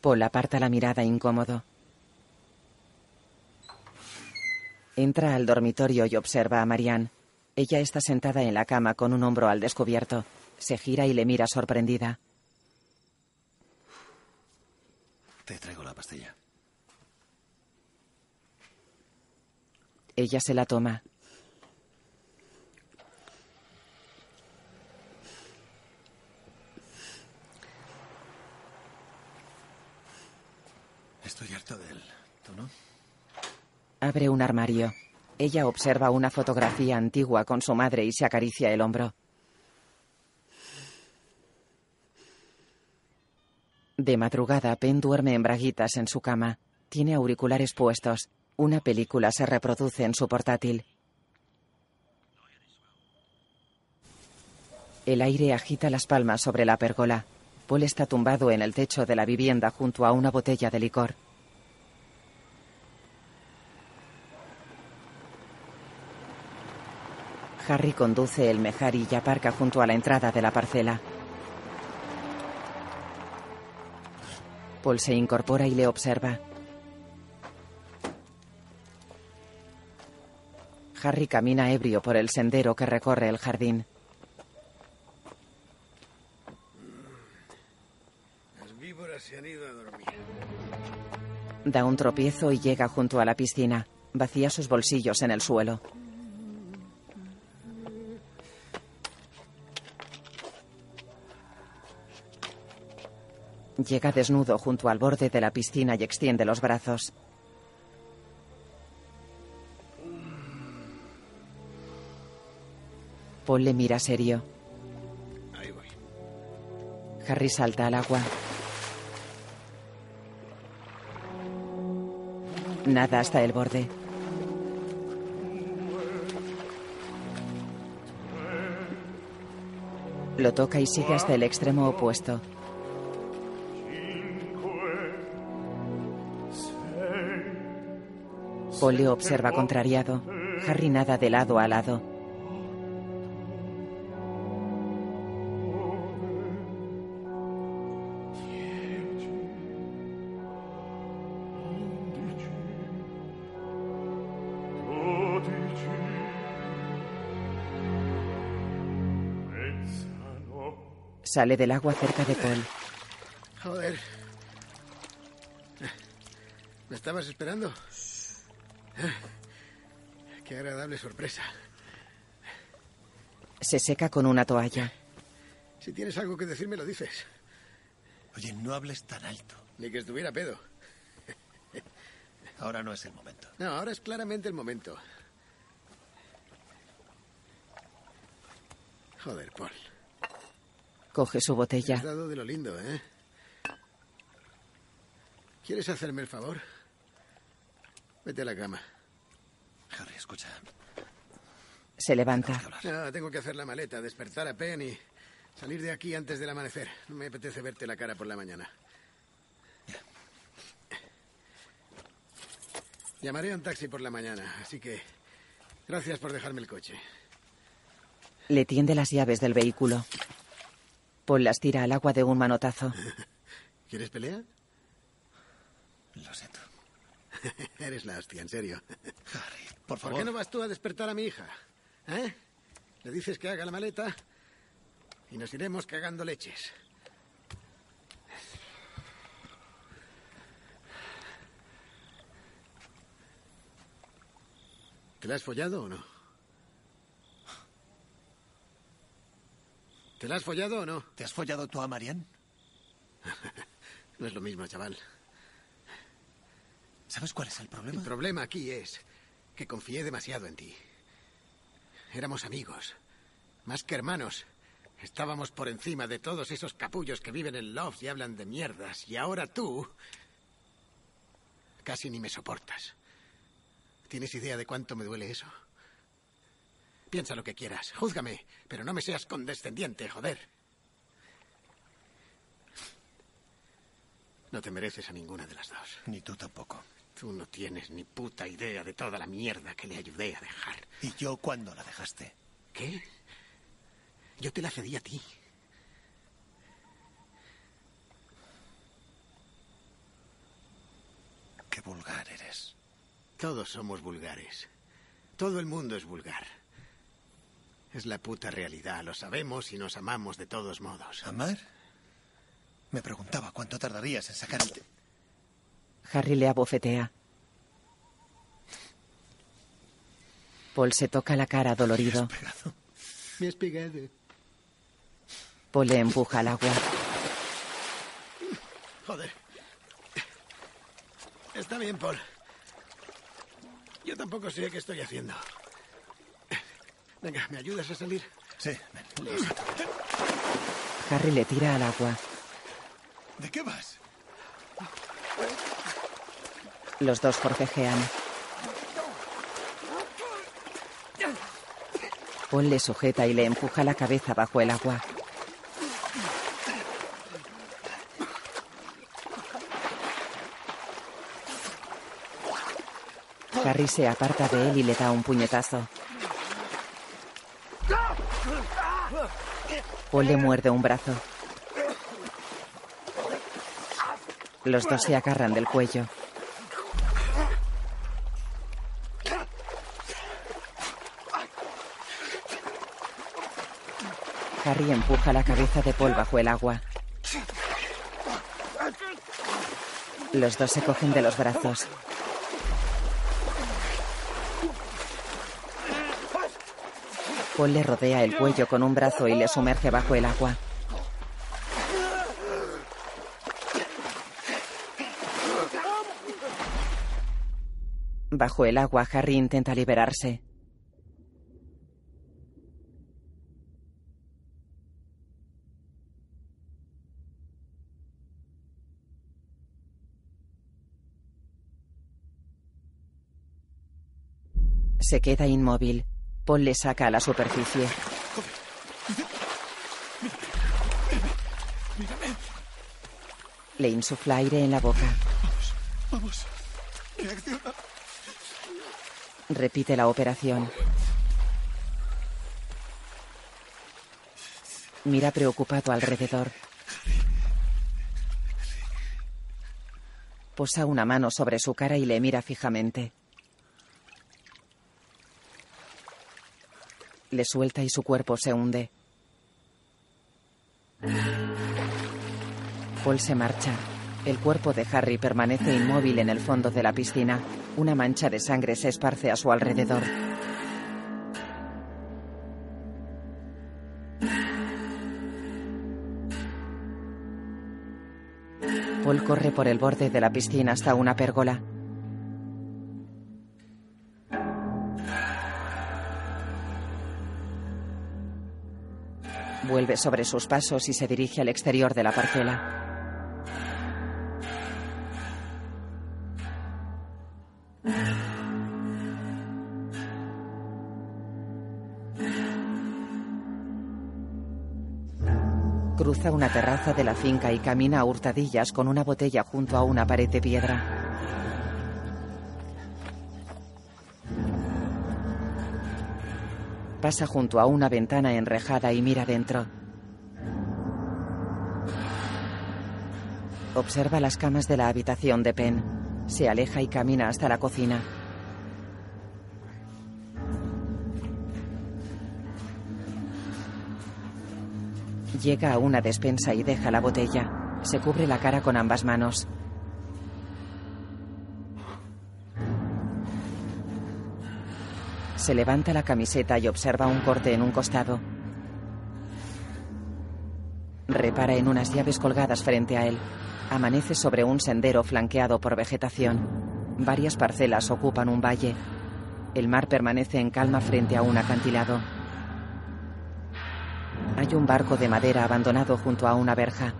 Paul aparta la mirada incómodo. Entra al dormitorio y observa a Marianne. Ella está sentada en la cama con un hombro al descubierto. Se gira y le mira sorprendida. Te traigo la pastilla. Ella se la toma. Estoy harto de él. ¿Tú no? Abre un armario. Ella observa una fotografía antigua con su madre y se acaricia el hombro. De madrugada, Penn duerme en braguitas en su cama. Tiene auriculares puestos. Una película se reproduce en su portátil. El aire agita las palmas sobre la pérgola. Paul está tumbado en el techo de la vivienda junto a una botella de licor. Harry conduce el Mejari y aparca junto a la entrada de la parcela. Paul se incorpora y le observa. Harry camina ebrio por el sendero que recorre el jardín. Las víboras se han ido a dormir. Da un tropiezo y llega junto a la piscina. Vacía sus bolsillos en el suelo. Llega desnudo junto al borde de la piscina y extiende los brazos. Paul le mira serio. Ahí voy. Harry salta al agua. Nada hasta el borde. Lo toca y sigue hasta el extremo opuesto. Paul le observa contrariado. Harry nada de lado a lado. Sale del agua cerca de Paul. Joder. ¿Me estabas esperando? Qué agradable sorpresa. Se seca con una toalla. Si tienes algo que decirme, lo dices. Oye, no hables tan alto. Ni que estuviera pedo. Ahora no es el momento. No, ahora es claramente el momento. Joder, Paul. Coge su Te botella. has dado de lo lindo, ¿eh? ¿Quieres hacerme el favor? Vete a la cama. Harry, escucha. Se levanta. No, tengo que hacer la maleta, despertar a Penn y salir de aquí antes del amanecer. No me apetece verte la cara por la mañana. Llamaré a un taxi por la mañana, así que gracias por dejarme el coche. Le tiende las llaves del vehículo. Paul las tira al agua de un manotazo. ¿Quieres pelea? Lo siento. Eres la hostia, en serio. Harry, por ¿Por favor. qué no vas tú a despertar a mi hija? ¿Eh? Le dices que haga la maleta y nos iremos cagando leches. ¿Te la has follado o no? ¿Te la has follado o no? ¿Te has follado tú a Marianne? No es lo mismo, chaval. ¿Sabes cuál es el problema? El problema aquí es que confié demasiado en ti. Éramos amigos, más que hermanos. Estábamos por encima de todos esos capullos que viven en Loft y hablan de mierdas. Y ahora tú casi ni me soportas. ¿Tienes idea de cuánto me duele eso? Piensa lo que quieras, júzgame, pero no me seas condescendiente, joder. No te mereces a ninguna de las dos. Ni tú tampoco. Tú no tienes ni puta idea de toda la mierda que le ayudé a dejar. ¿Y yo cuándo la dejaste? ¿Qué? Yo te la cedí a ti. Qué vulgar eres. Todos somos vulgares. Todo el mundo es vulgar. Es la puta realidad, lo sabemos y nos amamos de todos modos. ¿Amar? Me preguntaba cuánto tardarías en sacar el... Harry le abofetea. Paul se toca la cara dolorido. Me has pegado. Paul le empuja al agua. Joder. Está bien, Paul. Yo tampoco sé qué estoy haciendo. Venga, ¿me ayudas a salir? Sí, ven. Harry le tira al agua. ¿De qué vas? Los dos forcejean. Paul le sujeta y le empuja la cabeza bajo el agua. Harry se aparta de él y le da un puñetazo. Paul le muerde un brazo. Los dos se agarran del cuello. Harry empuja la cabeza de Paul bajo el agua. Los dos se cogen de los brazos. Le rodea el cuello con un brazo y le sumerge bajo el agua. Bajo el agua, Harry intenta liberarse. Se queda inmóvil. Paul le saca a la superficie. Le insufla aire en la boca. Vamos. Reacciona. Repite la operación. Mira preocupado alrededor. Posa una mano sobre su cara y le mira fijamente. Le suelta y su cuerpo se hunde. Paul se marcha. El cuerpo de Harry permanece inmóvil en el fondo de la piscina. Una mancha de sangre se esparce a su alrededor. Paul corre por el borde de la piscina hasta una pérgola. Vuelve sobre sus pasos y se dirige al exterior de la parcela. Cruza una terraza de la finca y camina a hurtadillas con una botella junto a una pared de piedra. Pasa junto a una ventana enrejada y mira dentro. Observa las camas de la habitación de Penn. Se aleja y camina hasta la cocina. Llega a una despensa y deja la botella. Se cubre la cara con ambas manos. Se levanta la camiseta y observa un corte en un costado. Repara en unas llaves colgadas frente a él. Amanece sobre un sendero flanqueado por vegetación. Varias parcelas ocupan un valle. El mar permanece en calma frente a un acantilado. Hay un barco de madera abandonado junto a una verja.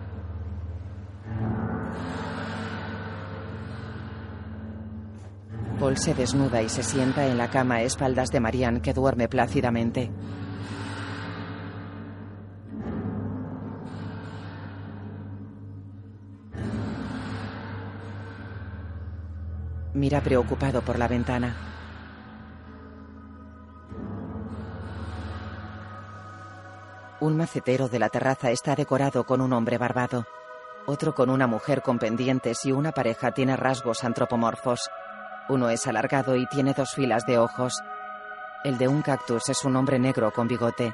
Se desnuda y se sienta en la cama a espaldas de Marianne que duerme plácidamente. Mira preocupado por la ventana. Un macetero de la terraza está decorado con un hombre barbado. Otro con una mujer con pendientes y una pareja tiene rasgos antropomorfos. Uno es alargado y tiene dos filas de ojos. El de un cactus es un hombre negro con bigote.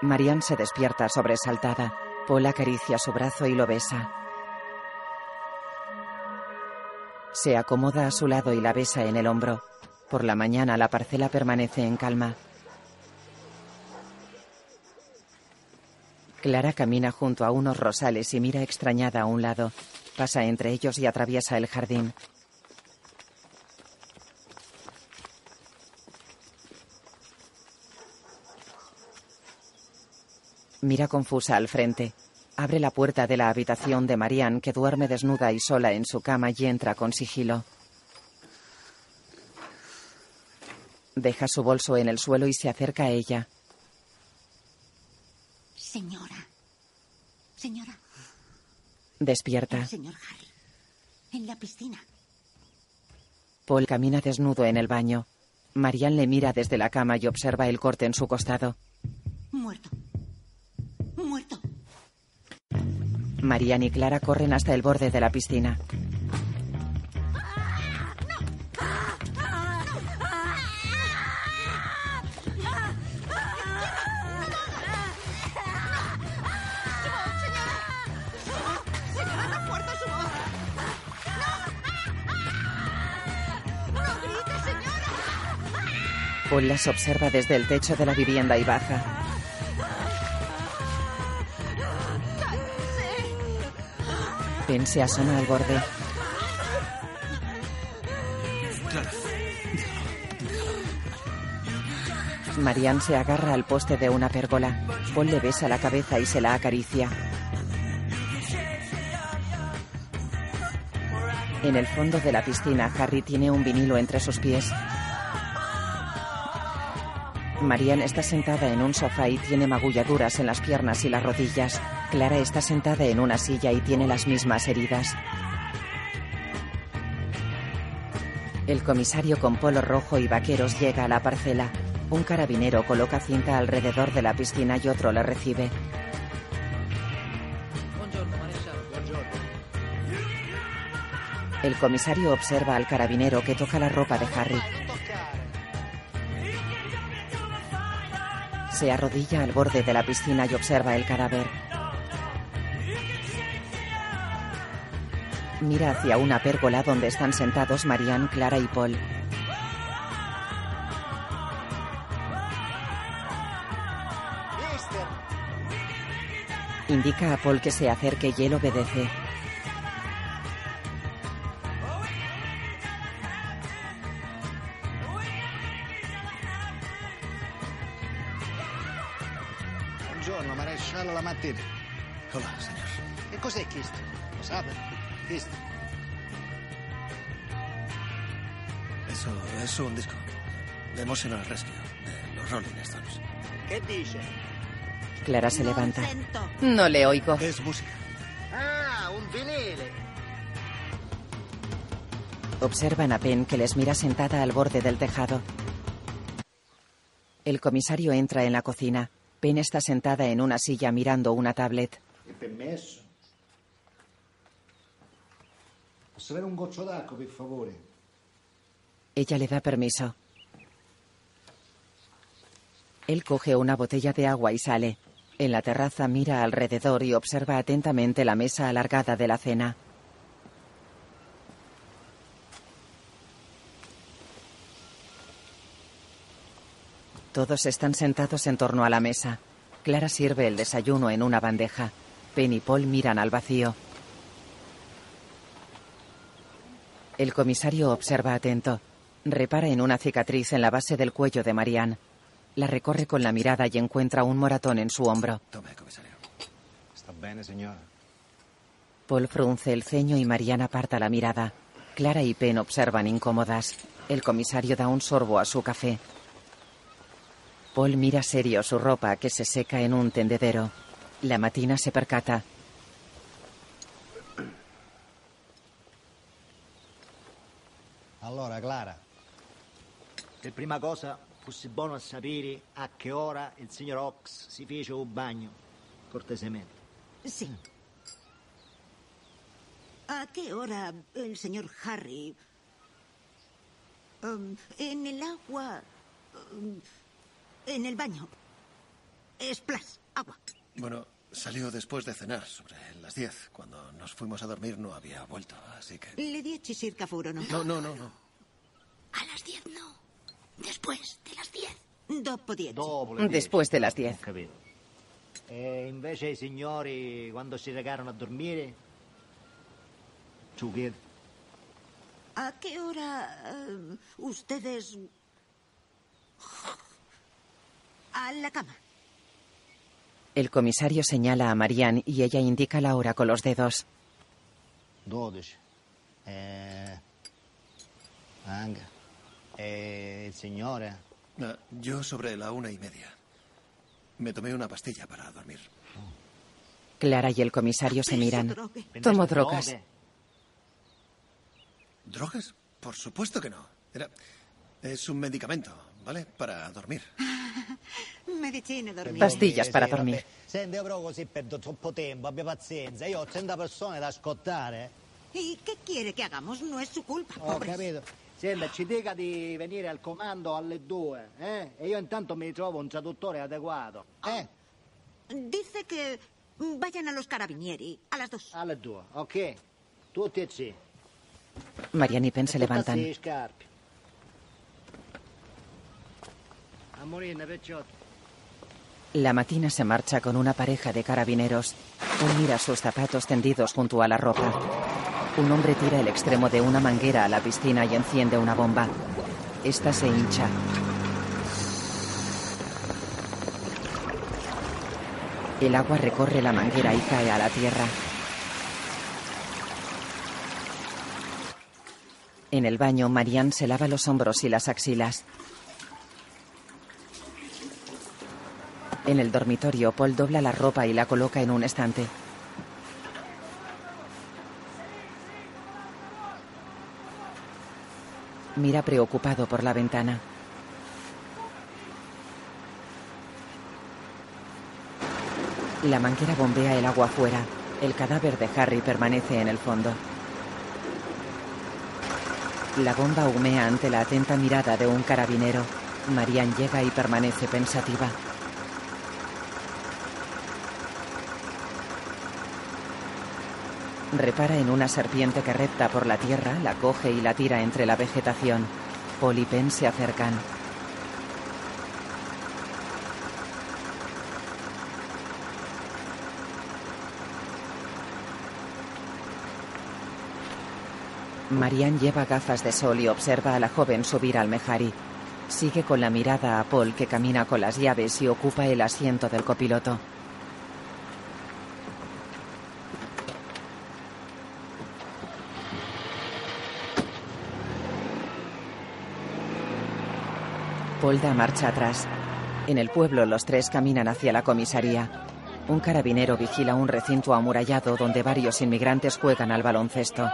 Marianne se despierta sobresaltada. Paul acaricia su brazo y lo besa. Se acomoda a su lado y la besa en el hombro. Por la mañana la parcela permanece en calma. Clara camina junto a unos rosales y mira extrañada a un lado. Pasa entre ellos y atraviesa el jardín. Mira confusa al frente. Abre la puerta de la habitación de Marianne, que duerme desnuda y sola en su cama, y entra con sigilo. Deja su bolso en el suelo y se acerca a ella. Señora. Señora. Despierta. El señor Harry. En la piscina. Paul camina desnudo en el baño. Marianne le mira desde la cama y observa el corte en su costado. Muerto. Muerto. Marianne y Clara corren hasta el borde de la piscina. Paul las observa desde el techo de la vivienda y baja. Se asoma al borde. Marianne se agarra al poste de una pérgola. Paul le besa la cabeza y se la acaricia. En el fondo de la piscina, Harry tiene un vinilo entre sus pies. Marianne está sentada en un sofá y tiene magulladuras en las piernas y las rodillas. Clara está sentada en una silla y tiene las mismas heridas. El comisario con polo rojo y vaqueros llega a la parcela. Un carabinero coloca cinta alrededor de la piscina y otro le recibe. El comisario observa al carabinero que toca la ropa de Harry. Se arrodilla al borde de la piscina y observa el cadáver. Mira hacia una pérgola donde están sentados Marianne, Clara y Paul. Indica a Paul que se acerque y él obedece. Questo. Eso es un disco. De Emotional Rescue, de los Rolling Stones. Che dice? Clara se levanta. No le oigo. Es música. Ah, un vinile. Observan a Penn que les mira sentada al borde del tejado. El comisario entra en la cocina. Penn está sentada en una silla mirando una tablet. Il permesso? Ella le da permiso. Él coge una botella de agua y sale. En la terraza mira alrededor y observa atentamente la mesa alargada de la cena. Todos están sentados en torno a la mesa. Clara sirve el desayuno en una bandeja. Penn y Paul miran al vacío. El comisario observa atento. Repara en una cicatriz en la base del cuello de Marianne. La recorre con la mirada y encuentra un moratón en su hombro. Tome, comisario. Signora. Paul frunce el ceño y Marianne aparta la mirada. Clara y Penn observan incómodas. El comisario da un sorbo a su café. Paul mira serio su ropa que se seca en un tendedero. La matina se percata. Allora, Clara, per prima cosa fosse buono a sapere a che ora il signor Ox si fece un bagno, cortesemente. Sí. ¿A qué hora el señor Harry... um, en el agua... um, en el baño... Splash, agua. Bueno, salió después de cenar, sobre las 10. Cuando nos fuimos a dormir no había vuelto, así que... Le dieci circa furono. No, no, no, no. A las 10 no. Después de las 10. Dopo dieci. Dopo le Después de las 10. Ho capito. E invece i signori, quando si recarono a dormire, su ¿A qué hora eh, ustedes... a la cama? El comisario señala a Marianne y ella indica la hora con los dedos. 12. Eh. E il signore? Ah, Yo sobre la una y media. Me tomé una pastilla para dormir. Clara y el comisario se miran. Tomo drogas. ¿Drogas? Por supuesto que no. Era... Es un medicamento, ¿vale? Para dormir. Pastillas para dormir. Senti, io però così perdo troppo tempo, abbia pazienza. Io ho 30 persone da ascoltare. ¿Y qué quiere que hagamos? No es su culpa, Ho pobres. capito. Senta, ci dica di venire al comando alle due, eh? E io intanto mi trovo un traduttore adeguato. Eh? Dice que vayan a los carabinieri a las dos. Alle due, ok? Tutti e sì. Marianne y Penn se levantan. Sì, La matina se marcha con una pareja de carabineros. Él mira sus zapatos tendidos junto a la ropa. Un hombre tira el extremo de una manguera a la piscina y enciende una bomba. Esta se hincha. El agua recorre la manguera y cae a la tierra. En el baño, Marianne se lava los hombros y las axilas. En el dormitorio, Paul dobla la ropa y la coloca en un estante. Mira preocupado por la ventana. La manguera bombea el agua fuera. El cadáver de Harry permanece en el fondo. La bomba humea ante la atenta mirada de un carabinero. Marianne llega y permanece pensativa. Repara en una serpiente que repta por la tierra, la coge y la tira entre la vegetación. Penn se acercan. Marianne lleva gafas de sol y observa a la joven subir al Mejari. Sigue con la mirada a Paul que camina con las llaves y ocupa el asiento del copiloto. Marcha atrás. En el pueblo los tres caminan hacia la comisaría. Un carabinero vigila un recinto amurallado donde varios inmigrantes juegan al baloncesto.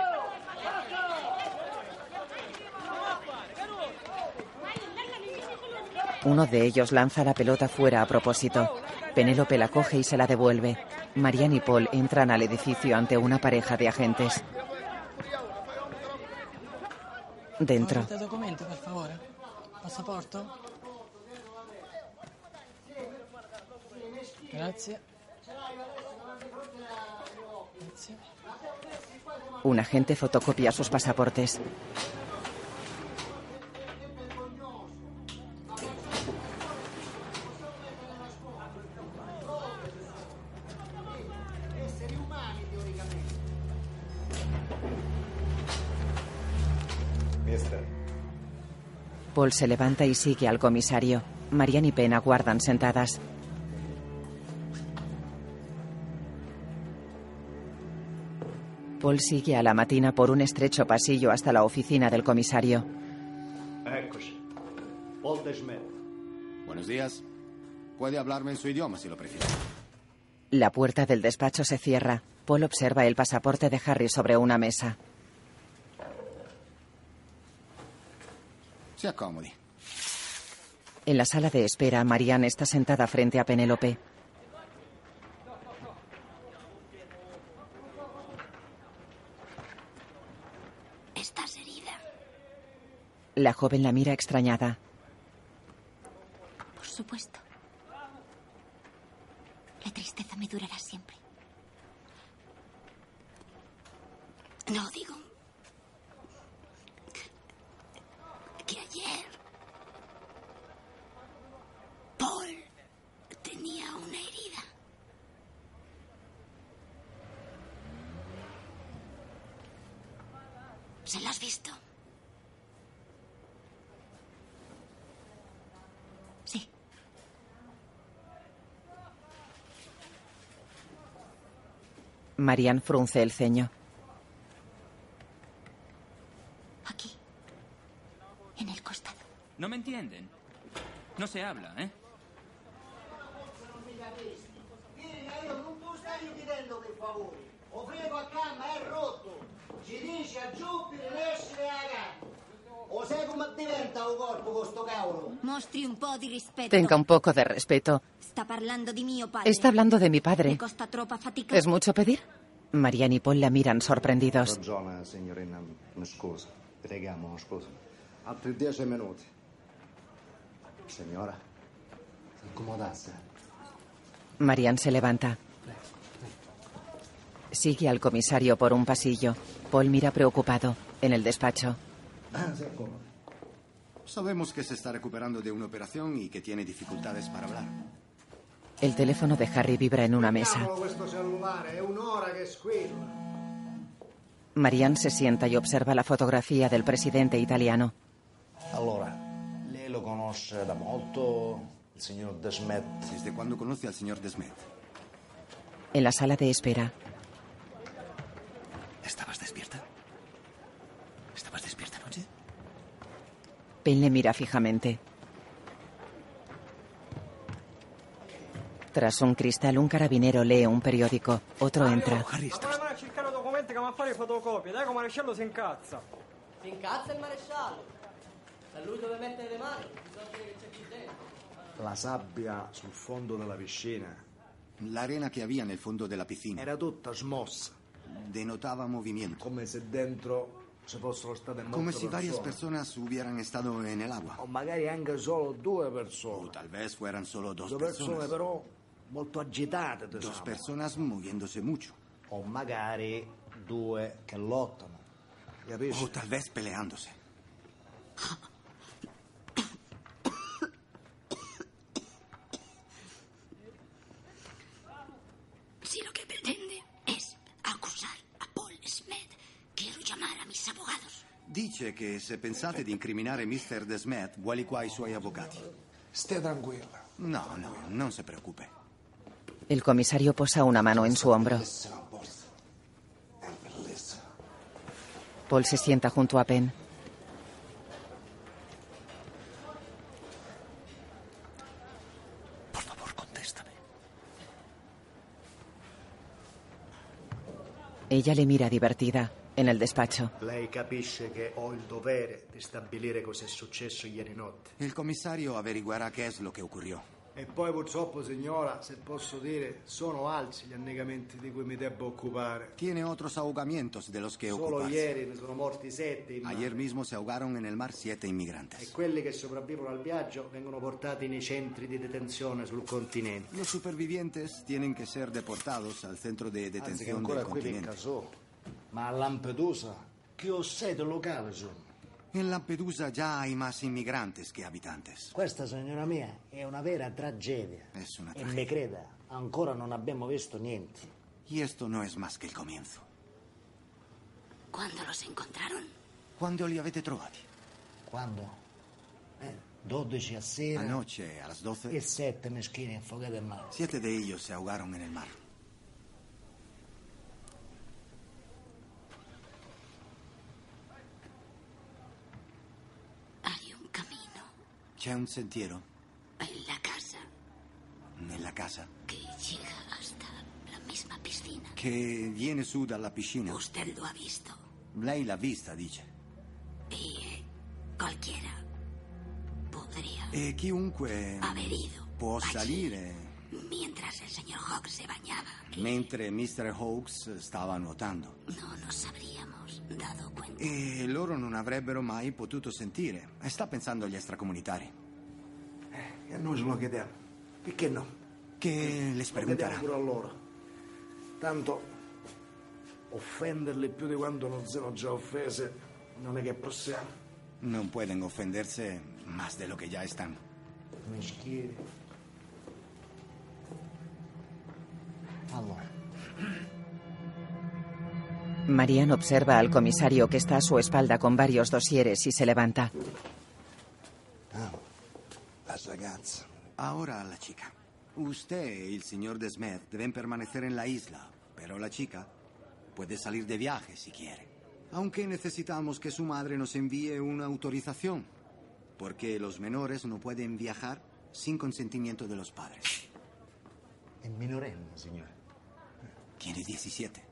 Uno de ellos lanza la pelota fuera a propósito. Penélope la coge y se la devuelve. Marianne y Paul entran al edificio ante una pareja de agentes. Dentro. Passaporto. Grazie. Grazie. Un agente fotocopia sus pasaportes. Paul se levanta y sigue al comisario. Marianne y Penn aguardan sentadas. Paul sigue a la matina por un estrecho pasillo hasta la oficina del comisario. Buenos días. Puede hablarme en su idioma si lo prefiere. La puerta del despacho se cierra. Paul observa el pasaporte de Harry sobre una mesa. Se accomodi. En la sala de espera, Marianne está sentada frente a Penélope. ¿Estás herida? La joven la mira extrañada. Por supuesto. La tristeza me durará siempre. No digo que ayer Paul tenía una herida. ¿Se la has visto? Sí. Marianne frunce el ceño. Aquí. En el costado. No me entienden. No se habla, ¿eh? O a camma è rotto. Ci dice a Giuppire l'essere a gamba. O sai come diventa un corpo con sto cavolo? Mostri un po' di rispetto. Tenga un poco de respeto. Sta parlando di mio padre. Está hablando de mi padre. costa troppa fatica. ¿Es mucho pedir? Marianne y Paul la miran sorprendidos. Ragione, signorina. Mi scusa. Preghiamo, scusa. Altri dieci minuti. Signora, si accomodase. Marianne se levanta. Sigue al comisario por un pasillo. Paul mira preocupado. En el despacho. Sabemos que se está recuperando de una operación y que tiene dificultades para hablar. El teléfono de Harry vibra en una mesa. Squilla. Marianne se sienta y observa la fotografía del presidente italiano. Allora, lei lo conosce da molto, il signor Desmet? ¿Desde cuándo conoce al señor Desmet? En la sala de espera. ¿Estabas despierta? ¿Estabas despierta anoche? Penn le mira fijamente. Tras un cristal, un carabinero lee un periódico. Otro entra. Harry, Ma come vai a cercare documenti che mi a fare fotocopie? Dai, come maresciallo si incazza. Si incazza il maresciallo. È lui dove mettere le mani. Bisogna vedere che c'è qui dentro. La sabbia sul fondo della piscina La arena que había en el fondo de la piscina era tutta smossa, denotaba movimiento. come se dentro ci fossero state molte Como si varias persone. personas hubieran estado en el agua. O magari anche solo due O persone. tal vez fueran solo dos Due persone però molto agitate, Dos diciamo. personas moviéndose mucho. O magari due che lottano. Capisci? O tal vez peleándose. llamar a mis abogados. Dice che se pensate di incriminare Mr. Desmet, vuole qua i suoi avvocati. Stia tranquilla. No, no, non se preocupe. El comisario posa una mano en su hombro. Paul se sienta junto a Penn. Por favor, contéstame. Ella le mira divertida en el despacho. Lei capisce che ho il dovere di stabilire cos'è successo ieri notte. Il commissario averiguerà qué es lo que ocurrió. E poi purtroppo, signora, se posso dire, sono alti gli annegamenti di cui mi devo occupare. Tiene otros ahogamientos de los que Solo ocuparse. ieri ne sono morti sette in mare. Ayer mismo se ahogaron en el mar siete E inmigrantes. quelli che sopravvivono al viaggio vengono portati nei centri di detenzione sul continente. Los supervivientes tienen que ser deportados al centro de Anzi, detención ancora del qui continente. picca solo. Ma a Lampedusa, che ho sede locale sono. En Lampedusa ya hay más inmigrantes que habitantes. Questa, signora mia, è una vera tragedia. Es una E tragedia. mi creda, ancora non abbiamo visto niente. Y esto no es más que el comienzo. ¿Cuándo los encontraron? ¿Cuándo li avete trovati? Quando? Eh, 12 a sera Anoche, a las 12. e 7 meschini affogati in mare. Siete de ellos se ahogaron en el mar. Hay un camino C'è un sentiero en la casa nella casa que llega hasta la misma piscina. che viene su dalla piscina. Usted lo ha visto. Lei l'ha vista, dice. Y eh, cualquiera podría E chiunque haber ido può allí salire mientras el señor Hawk se bañaba. mentre Mr. Hawks stava nuotando. No dado cuenta. E loro non avrebbero mai potuto sentire. E sta pensando agli extracomunitari. E a noi ce lo chiediamo. Perché no? Che pregunterà. chiediamo pure a loro. Tanto offenderli più di quanto non siano già offese non è che possiamo. Non pueden ofenderse más de lo que ya están. Meschieri. Allora, Marianne observa al comisario que está a su espalda con varios dosieres y se levanta. La ragazza. Ahora la chica. Usted y el señor Desmet deben permanecer en la isla, pero la chica puede salir de viaje si quiere. Aunque necesitamos que su madre nos envíe una autorización, porque los menores no pueden viajar sin consentimiento de los padres. è minorenne, signore. Tiene 17.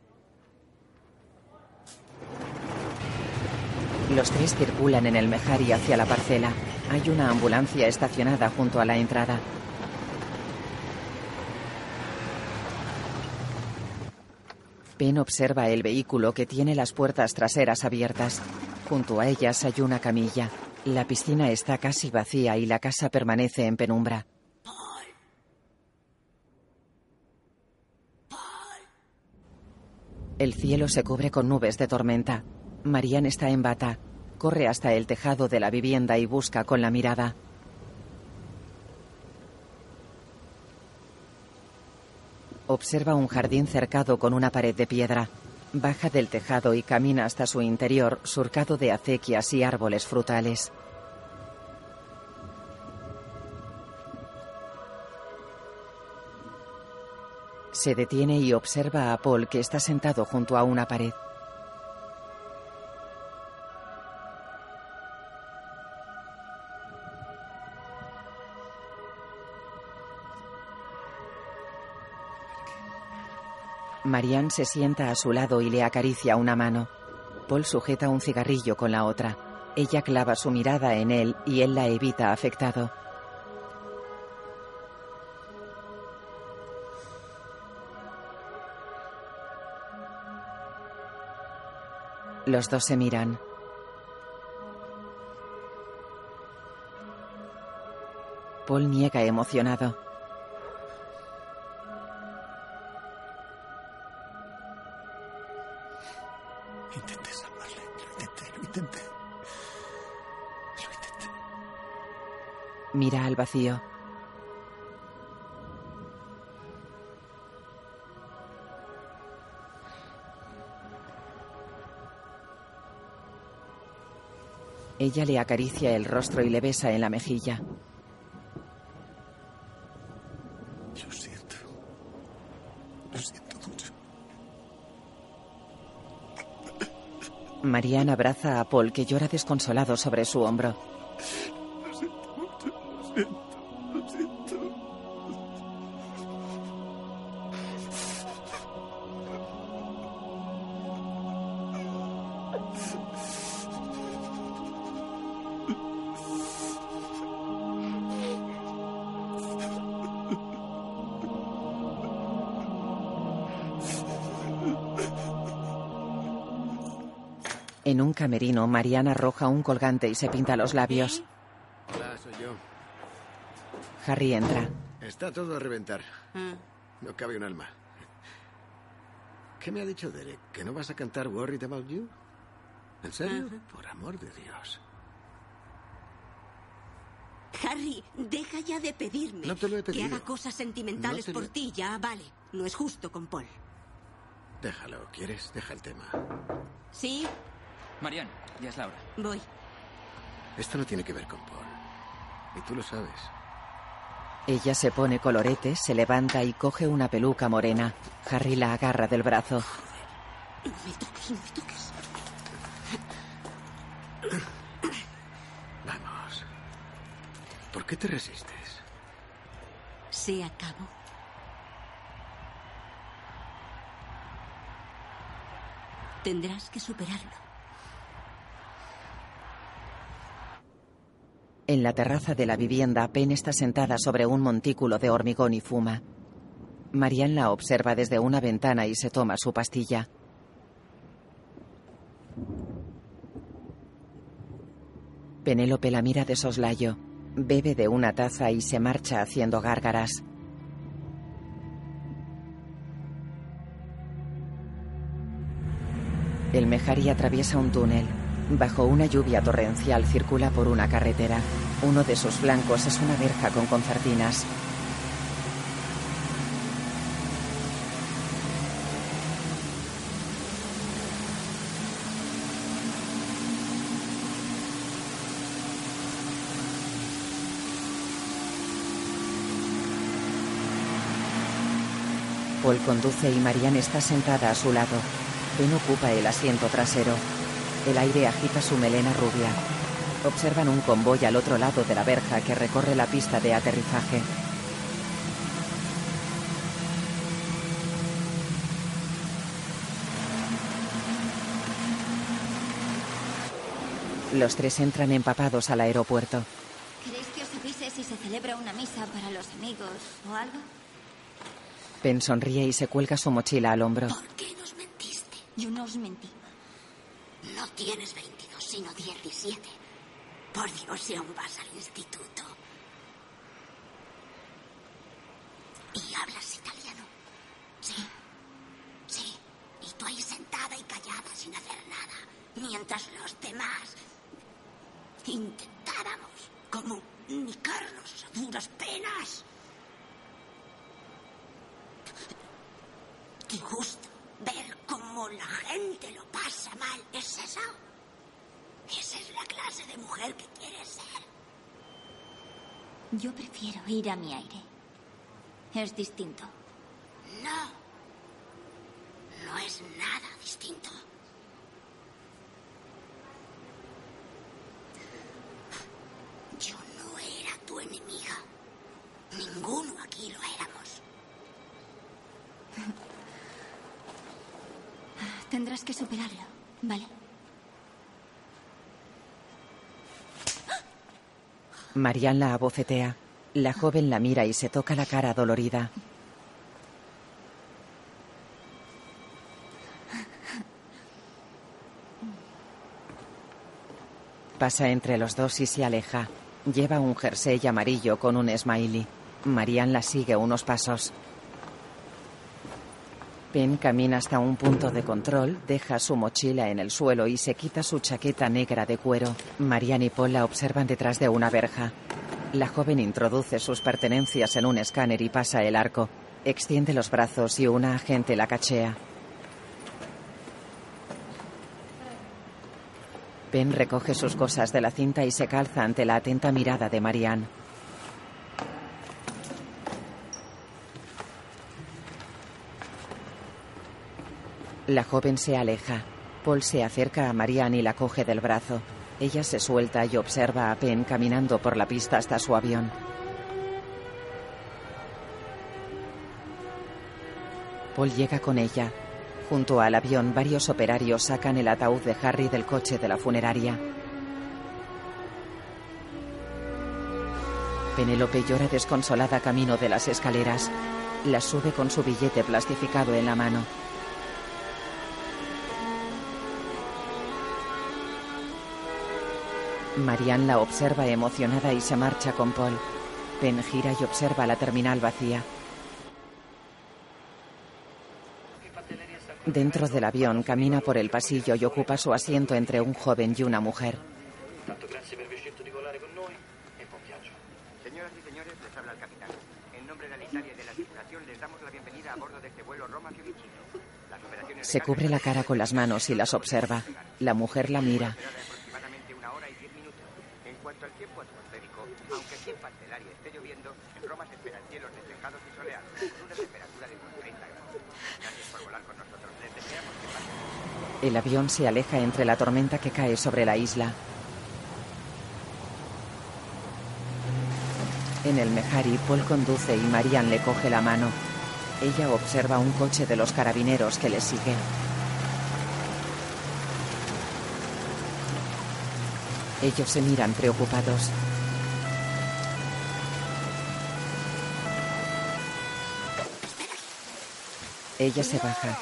Los tres circulan en el Mejari hacia la parcela. Hay una ambulancia estacionada junto a la entrada. Penn observa el vehículo que tiene las puertas traseras abiertas. Junto a ellas hay una camilla. La piscina está casi vacía y la casa permanece en penumbra. El cielo se cubre con nubes de tormenta. Marianne está en bata. Corre hasta el tejado de la vivienda y busca con la mirada. Observa un jardín cercado con una pared de piedra. Baja del tejado y camina hasta su interior, surcado de acequias y árboles frutales. Se detiene y observa a Paul que está sentado junto a una pared. Marianne se sienta a su lado y le acaricia una mano. Paul sujeta un cigarrillo con la otra. Ella clava su mirada en él y él la evita afectado. Los dos se miran. Paul niega emocionado. Intenté salvarle, lo intenté, lo intenté. Lo intenté. Mira al vacío. Ella le acaricia el rostro y le besa en la mejilla. Lo siento. Lo siento mucho. Marianne abraza a Paul que llora desconsolado sobre su hombro. Mariana arroja un colgante y se pinta los labios. Hola, soy yo. Harry entra. Está todo a reventar. No cabe un alma. ¿Qué me ha dicho Derek? ¿Que no vas a cantar Worried About You? ¿En serio? Por amor de Dios. Harry, deja ya de pedirme No te lo he que pedido. haga cosas sentimentales No te lo por ti. Ya vale. No es justo con Paul. Déjalo, ¿quieres? Deja el tema. ¿Sí? Marianne, ya es la hora. Voy. Esto no tiene que ver con Paul. Y tú lo sabes. Ella se pone colorete, se levanta y coge una peluca morena. Harry la agarra del brazo. No me toques, no me toques. Vamos. ¿Por qué te resistes? Se acabó. Tendrás que superarlo. En la terraza de la vivienda, Pen está sentada sobre un montículo de hormigón y fuma. Marianne la observa desde una ventana y se toma su pastilla. Penélope la mira de soslayo, bebe de una taza y se marcha haciendo gárgaras. El Mejari atraviesa un túnel. Bajo una lluvia torrencial circula por una carretera. Uno de sus flancos es una verja con concertinas. Paul conduce y Marianne está sentada a su lado. Ben ocupa el asiento trasero. El aire agita su melena rubia. Observan un convoy al otro lado de la verja que recorre la pista de aterrizaje. Los tres entran empapados al aeropuerto. ¿Queréis que os avise si se celebra una misa para los amigos o algo? Ben sonríe y se cuelga su mochila al hombro. qué nos mentiste? Yo no os mentí. No tienes 22, sino 17. Por Dios, si aún vas al instituto. ¿Y hablas italiano? Sí. Sí. Y tú ahí sentada y callada sin hacer nada. Mientras los demás intentáramos comunicarnos a duras penas. Qué gusto ver cómo la gente lo pasa mal. ¿Es eso? Esa es la clase de mujer que quieres ser. Yo prefiero ir a mi aire. Es distinto. No. No es nada distinto. Yo no era tu enemiga. Ninguno aquí lo éramos. Tendrás que superarlo, ¿vale? Marianne la abocetea. La joven la mira y se toca la cara dolorida. Pasa entre los dos y se aleja. Lleva un jersey amarillo con un smiley. Marianne la sigue unos pasos. Penn camina hasta un punto de control, deja su mochila en el suelo y se quita su chaqueta negra de cuero. Marianne y Paul la observan detrás de una verja. La joven introduce sus pertenencias en un escáner y pasa el arco. Extiende los brazos y una agente la cachea. Penn recoge sus cosas de la cinta y se calza ante la atenta mirada de Marianne. La joven se aleja. Paul se acerca a Marianne y la coge del brazo. Ella se suelta y observa a Penn caminando por la pista hasta su avión. Paul llega con ella. Junto al avión, varios operarios sacan el ataúd de Harry del coche de la funeraria. Penélope llora desconsolada camino de las escaleras. La sube con su billete plastificado en la mano. Marianne la observa emocionada y se marcha con Paul. Penn gira y observa la terminal vacía. Dentro del avión camina por el pasillo y ocupa su asiento entre un joven y una mujer. Tanto grazie per aver scelto di volare con noi buon viaggio. Señoras y señores, les habla el capitán. En nombre de la Italia y de la tripulación les damos la bienvenida a bordo de este vuelo Roma-Fiumicino. Las operaciones Se cubre la cara con las manos y las observa. La mujer la mira. aproximadamente una hora y diez minutos. Al tiempo atmosférico, aunque aquí en Pastelaria esté lloviendo, en Roma se esperan cielos despejados y soleados, con una temperatura de unos 30 grados. Gracias por volar con nosotros. Les deseamos que pasen El avión se aleja entre la tormenta que cae sobre la isla. En el Mejari, Paul conduce y Marianne le coge la mano. Ella observa un coche de los carabineros que le sigue. Ellos se miran preocupados. Ella se baja.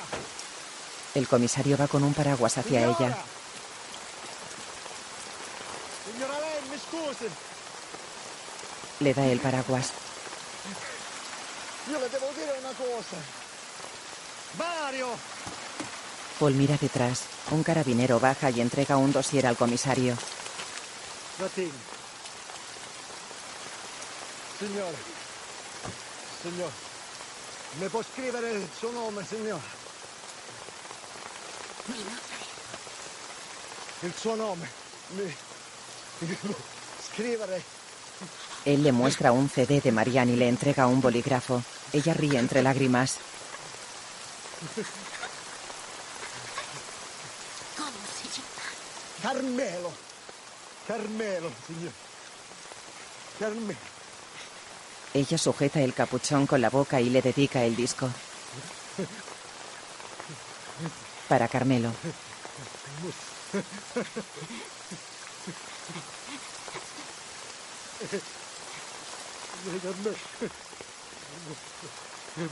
El comisario va con un paraguas hacia ella. Scusi. Le da el paraguas. Io le devo dire una cosa. Mario! Paul mira detrás. Un carabinero baja y entrega un dossier al comisario. Signore. Signore. Mi può scrivere il suo nome, signore? Il suo nome. Mi... mi può scrivere. Él le muestra un CD de Marianne y le entrega un bolígrafo. Ella ríe entre lágrimas. Come si chiama? Carmelo. Carmelo, signore. Carmelo. Ella sujeta el capuchón con la boca y le dedica el disco. Para Carmelo.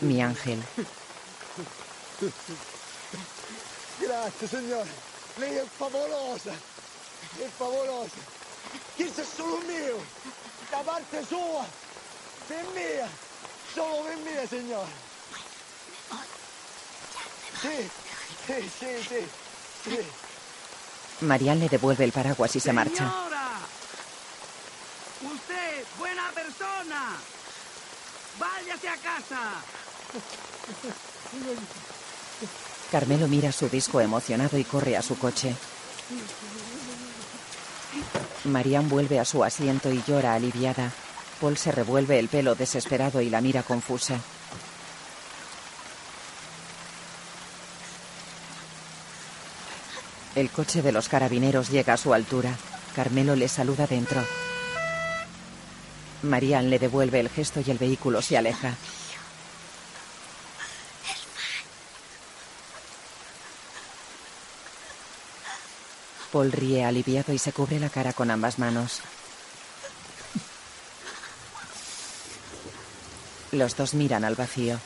Mi ángel. Grazie, signore. Lei è favolosa. È favolosa. Questo è solo mio. Da parte sua. Per mia. Solo per mia, signore. Sì, sì, sì, sì. sì. Marianne le devuelve el paraguas y se marcha. Señora, usted, buena persona, váyase a casa. Carmelo mira su disco emocionado y corre a su coche. Marianne vuelve a su asiento y llora aliviada. Paul se revuelve el pelo desesperado y la mira confusa. El coche de los carabineros llega a su altura. Carmelo le saluda dentro. Marianne le devuelve el gesto y el vehículo se aleja. Paul ríe aliviado y se cubre la cara con ambas manos. Los dos miran al vacío.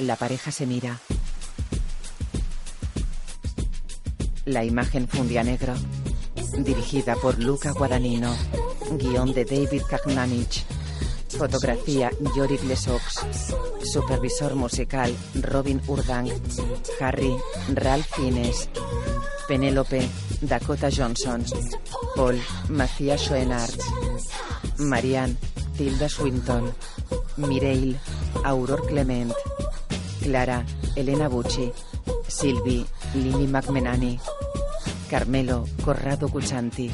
La pareja se mira. La imagen fundía negro. Dirigida por Luca Guadagnino. Guión de David Kagnanich. Fotografía Yorick Lesox. Supervisor musical Robin Urdan. Harry Ralph Fiennes. Penélope Dakota Johnson. Paul Macías Schoenarts. Marianne Tilda Swinton. Mireille Auror Clement. Clara Elena Bucci. Sylvie Lily McMenany. Carmelo Corrado Cusanti,